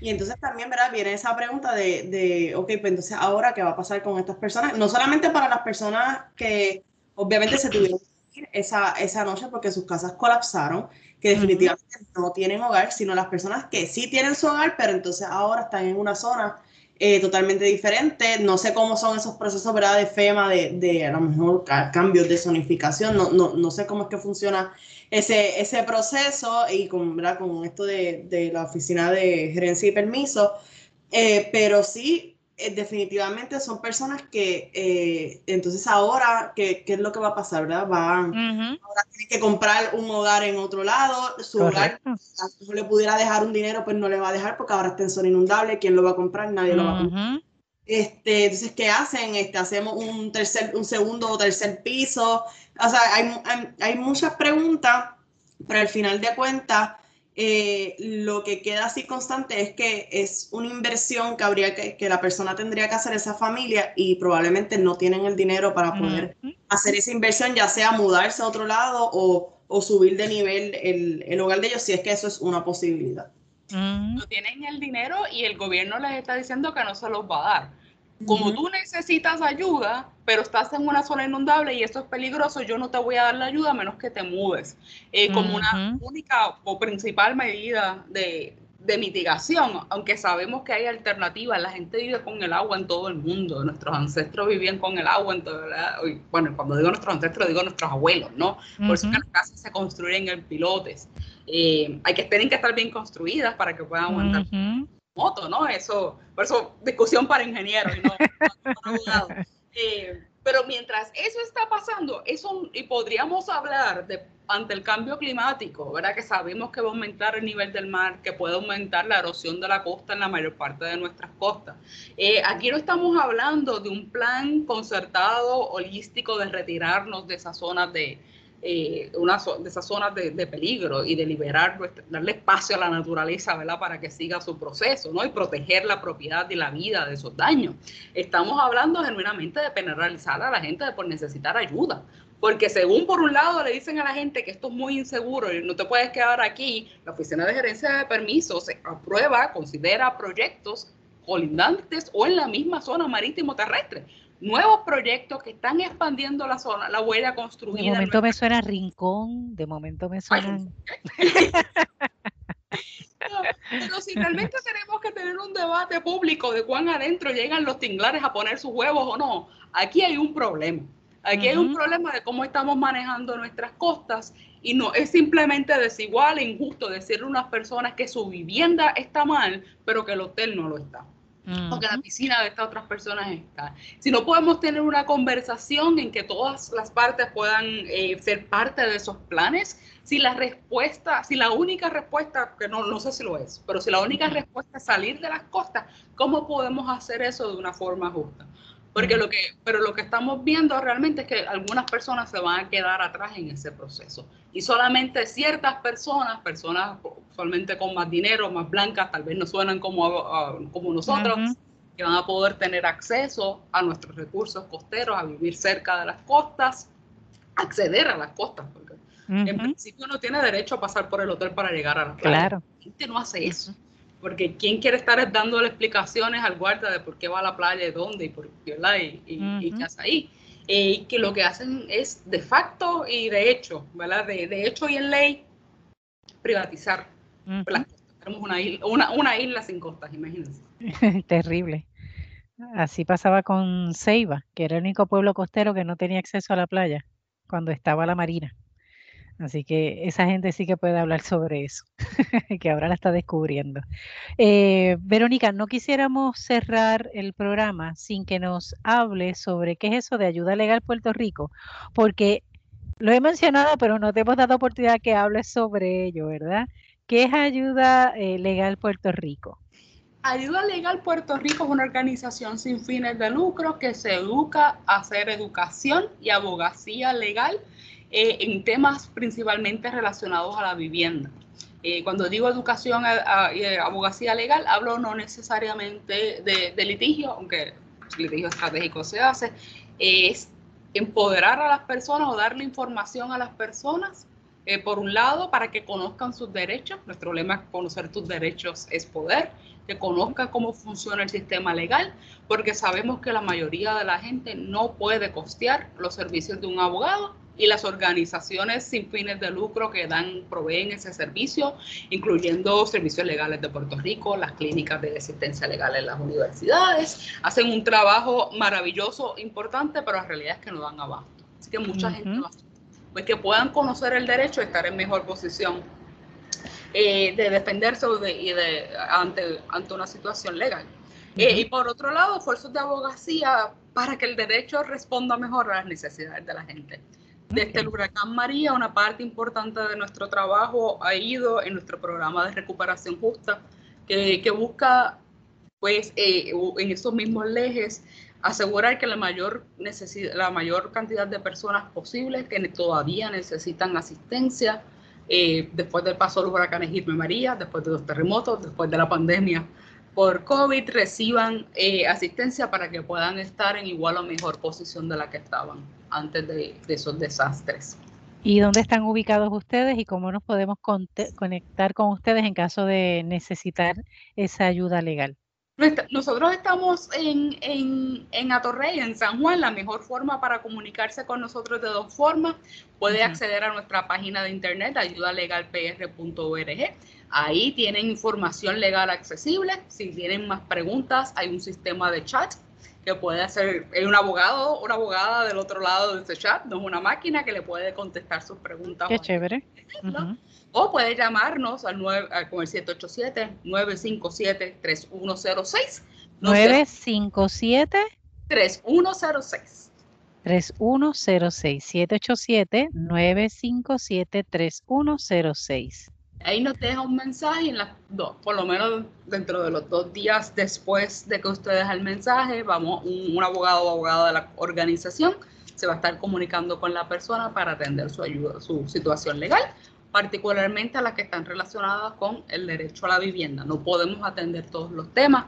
Y entonces también, ¿verdad? Viene esa pregunta de, de, ok, pues entonces ahora, ¿qué va a pasar con estas personas? No solamente para las personas que obviamente se tuvieron que ir esa, esa noche porque sus casas colapsaron, que definitivamente no tienen hogar, sino las personas que sí tienen su hogar, pero entonces ahora están en una zona eh, totalmente diferente. No sé cómo son esos procesos, ¿verdad? De FEMA, de, de a lo mejor cambios de zonificación, no, no, no sé cómo es que funciona ese, ese proceso y con, con esto de, de, la oficina de gerencia y permiso, eh, pero sí, eh, definitivamente son personas que eh, entonces ahora, ¿qué, ¿qué, es lo que va a pasar? ¿verdad? Van, Ahora tienen que comprar un hogar en otro lado, su hogar, si le pudiera dejar un dinero, pues no le va a dejar porque ahora está en zona inundable, ¿quién lo va a comprar? Nadie lo va a comprar. Este, entonces, ¿qué hacen? Este, hacemos un tercer, un segundo o tercer piso. O sea, hay, hay, muchas preguntas, pero al final de cuentas, eh, lo que queda así constante es que es una inversión que habría que, que la persona tendría que hacer esa familia y probablemente no tienen el dinero para poder hacer esa inversión, ya sea mudarse a otro lado o, o subir de nivel el, el hogar de ellos, si es que eso es una posibilidad. No tienen el dinero y el gobierno les está diciendo que no se los va a dar. Como tú necesitas ayuda, pero estás en una zona inundable y esto es peligroso, yo no te voy a dar la ayuda a menos que te mudes. Eh, como una única o principal medida de, de, mitigación, aunque sabemos que hay alternativas, la gente vive con el agua en todo el mundo, nuestros ancestros vivían con el agua en todo el Bueno, cuando digo nuestros ancestros, digo nuestros abuelos, ¿no? Por eso que las casas se construyen en pilotes. Eh, hay que, tienen que estar bien construidas para que puedan aguantar moto, ¿no? Eso, por eso, discusión para ingenieros y no, para abogados. Eh, pero mientras eso está pasando, eso, y podríamos hablar de, ante el cambio climático, ¿verdad? Que sabemos que va a aumentar el nivel del mar, que puede aumentar la erosión de la costa en la mayor parte de nuestras costas. Eh, aquí no estamos hablando de un plan concertado, holístico de retirarnos de esas zonas de, eh, una de esas zonas de, peligro y de liberar, darle espacio a la naturaleza, ¿verdad? Para que siga su proceso, ¿no? Y proteger la propiedad y la vida de esos daños. Estamos hablando genuinamente de penalizar a la gente por necesitar ayuda. Porque según por un lado le dicen a la gente que esto es muy inseguro y no te puedes quedar aquí, la Oficina de Gerencia de Permisos aprueba, considera proyectos colindantes o en la misma zona marítimo terrestre nuevos proyectos que están expandiendo la zona, la huella construida. De momento me suena Rincón, de momento me suena... pero si realmente tenemos que tener un debate público de cuán adentro llegan los tinglares a poner sus huevos o no, aquí hay un problema. Aquí hay un problema de cómo estamos manejando nuestras costas y no es simplemente desigual e injusto decirle a unas personas que su vivienda está mal, pero que el hotel no lo está. O que la piscina de estas otras personas está. Si no podemos tener una conversación en que todas las partes puedan eh, ser parte de esos planes, si la respuesta, si la única respuesta, que no, no sé si lo es, pero si la única respuesta es salir de las costas, ¿cómo podemos hacer eso de una forma justa? Porque lo que, pero lo que estamos viendo realmente es que algunas personas se van a quedar atrás en ese proceso. Y solamente ciertas personas, personas usualmente con más dinero, más blancas, tal vez no suenan como, ah, como nosotros, que van a poder tener acceso a nuestros recursos costeros, a vivir cerca de las costas, acceder a las costas, porque en principio no tiene derecho a pasar por el hotel para llegar a la playa. Claro. La gente no hace eso porque ¿quién quiere estar dándole explicaciones al guarda de por qué va a la playa, y dónde y por qué, Y, qué hace ahí? Eh, y que lo que hacen es de facto y de hecho, ¿verdad? De, de hecho y en ley, privatizar las costas. Tenemos una isla, una, una isla sin costas, imagínense. Terrible. Así pasaba con Ceiba, que era el único pueblo costero que no tenía acceso a la playa cuando estaba la marina. Así que esa gente sí que puede hablar sobre eso, que ahora la está descubriendo. Eh, Verónica, no quisiéramos cerrar el programa sin que nos hable sobre qué es eso de ayuda legal Puerto Rico, porque lo he mencionado, pero no te hemos dado oportunidad que hables sobre ello, ¿verdad? ¿Qué es Ayuda eh, Legal Puerto Rico? Ayuda Legal Puerto Rico es una organización sin fines de lucro que se educa a hacer educación y abogacía legal eh, en temas principalmente relacionados a la vivienda. Eh, cuando digo educación y abogacía legal, hablo no necesariamente de, litigio, aunque litigio estratégico se hace, es empoderar a las personas o darle información a las personas, eh, por un lado, para que conozcan sus derechos. Nuestro lema es conocer tus derechos es poder, que conozcan cómo funciona el sistema legal, porque sabemos que la mayoría de la gente no puede costear los servicios de un abogado y las organizaciones sin fines de lucro que dan, proveen ese servicio, incluyendo servicios legales de Puerto Rico, las clínicas de asistencia legal en las universidades, hacen un trabajo maravilloso, importante, pero la realidad es que no dan abasto. Así que mucha gente pues que puedan conocer el derecho y estar en mejor posición eh, de defenderse de, y de, ante, ante una situación legal. Eh, y por otro lado, esfuerzos de abogacía para que el derecho responda mejor a las necesidades de la gente. Desde el huracán María, una parte importante de nuestro trabajo ha ido en nuestro programa de recuperación justa, que, que busca, pues, eh, en esos mismos ejes, asegurar que la mayor, la mayor cantidad de personas posibles que todavía necesitan asistencia, eh, después del paso de los huracanes Irma María, después de los terremotos, después de la pandemia por COVID, reciban eh, asistencia para que puedan estar en igual o mejor posición de la que estaban antes de, esos desastres. ¿Y dónde están ubicados ustedes y cómo nos podemos conectar con ustedes en caso de necesitar esa ayuda legal? Nosotros estamos en, en, en Atorrey, en San Juan. La mejor forma para comunicarse con nosotros de dos formas, puede acceder a nuestra página de internet ayudalegalpr.org. Ahí tienen información legal accesible. Si tienen más preguntas, hay un sistema de chat que puede hacer un abogado, una abogada del otro lado de ese chat, no es una máquina que le puede contestar sus preguntas. Qué chévere. O puede llamarnos al, 9, con el 787-957-3106. 957 3106. 3106 787 957 3106 ahí nos deja un mensaje, en las dos, por lo menos dentro de los dos días después de que usted deja el mensaje, vamos, un, abogado o abogada de la organización se va a estar comunicando con la persona para atender su ayuda, su situación legal, particularmente a las que están relacionadas con el derecho a la vivienda. No podemos atender todos los temas,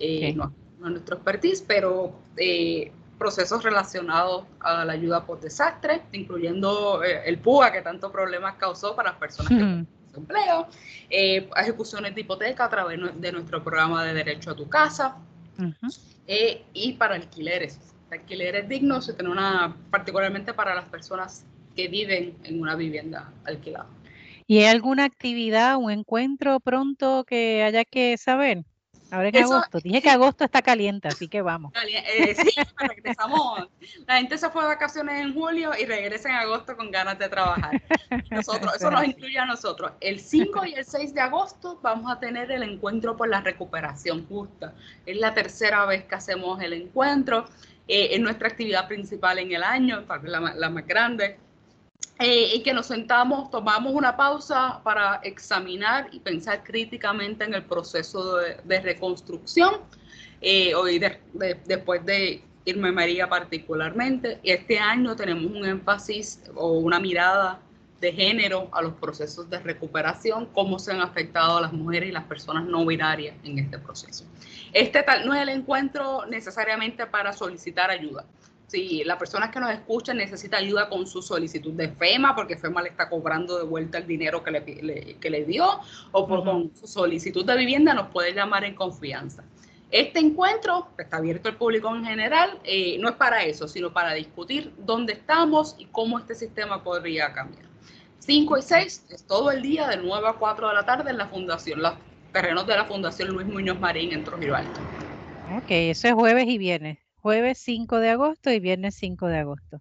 eh, no, es nuestro expertise, pero eh, procesos relacionados a la ayuda por desastre, incluyendo eh, el PUA que tanto problemas causó para las personas que empleo, eh, ejecuciones de hipoteca a través de nuestro programa de Derecho a tu Casa eh, y para alquileres. Alquileres dignos se tiene una, particularmente para las personas que viven en una vivienda alquilada. ¿Y hay alguna actividad, un encuentro pronto que haya que saber? Ahora en agosto. Dije que agosto está caliente, así que vamos. Eh, sí, regresamos. La gente se fue de vacaciones en julio y regresa en agosto con ganas de trabajar. Nosotros, eso nos incluye a nosotros. El 5 y el 6 de agosto vamos a tener el encuentro por la recuperación justa. Es la tercera vez que hacemos el encuentro. Eh, es nuestra actividad principal en el año, la, la más grande. Eh, y que nos sentamos, tomamos una pausa para examinar y pensar críticamente en el proceso de, reconstrucción. Eh, hoy, después de irme María particularmente, este año tenemos un énfasis o una mirada de género a los procesos de recuperación, cómo se han afectado a las mujeres y las personas no binarias en este proceso. Este tal no es el encuentro necesariamente para solicitar ayuda si la persona que nos escucha necesita ayuda con su solicitud de FEMA, porque FEMA le está cobrando de vuelta el dinero que le, que le dio, o por, con su solicitud de vivienda, nos puede llamar en confianza. Este encuentro, que está abierto al público en general, eh, no es para eso, sino para discutir dónde estamos y cómo este sistema podría cambiar. 5 y 6 es todo el día de 9 a 4 de la tarde en la fundación, los terrenos de la Fundación Luis Muñoz Marín en Trujillo Alto. Ok, eso es jueves y viernes jueves 5 de agosto y viernes 5 de agosto.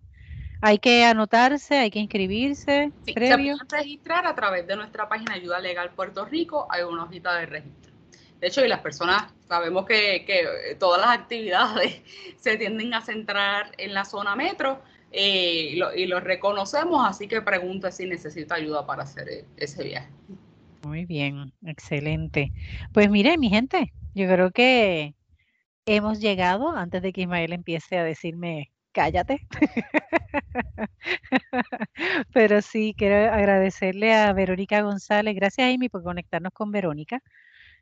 Hay que anotarse, hay que inscribirse. Sí, previo. Se pueden registrar a través de nuestra página Ayuda Legal Puerto Rico, hay una hojita de registro. De hecho, y las personas, sabemos que, que todas las actividades se tienden a centrar en la zona metro eh, y, lo, y lo reconocemos, así que pregunta si necesita ayuda para hacer e, ese viaje. Muy bien, excelente. Pues mire, mi gente, yo creo que hemos llegado, antes de que Ismael empiece a decirme, cállate. Pero sí, quiero agradecerle a Verónica González. Gracias, Amy, por conectarnos con Verónica.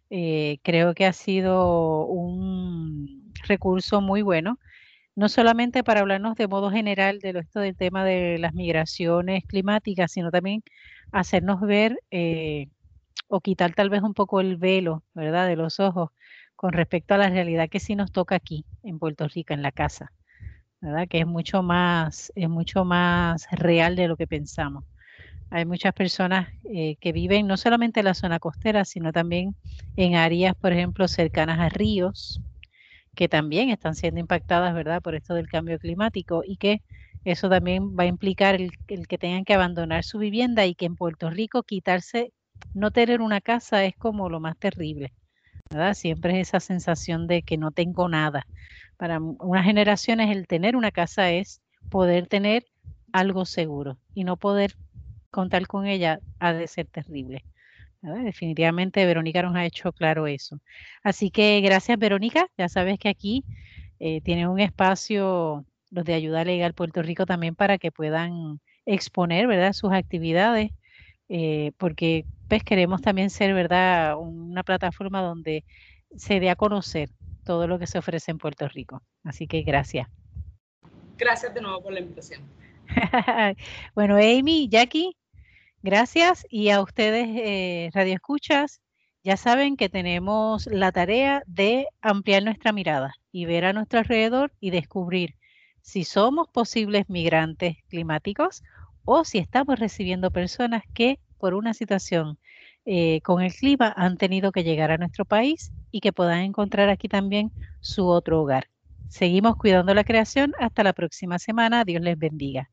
Eh, creo que ha sido un recurso muy bueno, no solamente para hablarnos de modo general de esto del tema de las migraciones climáticas, sino también hacernos ver eh, o quitar tal vez un poco el velo, ¿verdad?, de los ojos con respecto a la realidad que sí nos toca aquí en Puerto Rico, en la casa, ¿verdad? Que es mucho más, es mucho más real de lo que pensamos. Hay muchas personas eh, que viven no solamente en la zona costera, sino también en áreas, por ejemplo, cercanas a ríos, que también están siendo impactadas, ¿verdad?, por esto del cambio climático y que eso también va a implicar el, el que tengan que abandonar su vivienda y que en Puerto Rico quitarse, no tener una casa es como lo más terrible. Siempre es esa sensación de que no tengo nada. Para unas generaciones el tener una casa es poder tener algo seguro y no poder contar con ella ha de ser terrible. Definitivamente Verónica nos ha hecho claro eso. Así que gracias Verónica, ya sabes que aquí eh, tienen un espacio los de ayuda legal Puerto Rico también para que puedan exponer ¿verdad? sus actividades, eh, porque pues queremos también ser, ¿verdad?, una plataforma donde se dé a conocer todo lo que se ofrece en Puerto Rico. Así que gracias. Gracias de nuevo por la invitación. bueno, Amy, Jackie, gracias. Y a ustedes, eh, Radio Escuchas, ya saben que tenemos la tarea de ampliar nuestra mirada y ver a nuestro alrededor y descubrir si somos posibles migrantes climáticos o si estamos recibiendo personas que por una situación eh, con el clima han tenido que llegar a nuestro país y que puedan encontrar aquí también su otro hogar. Seguimos cuidando la creación. Hasta la próxima semana. Dios les bendiga.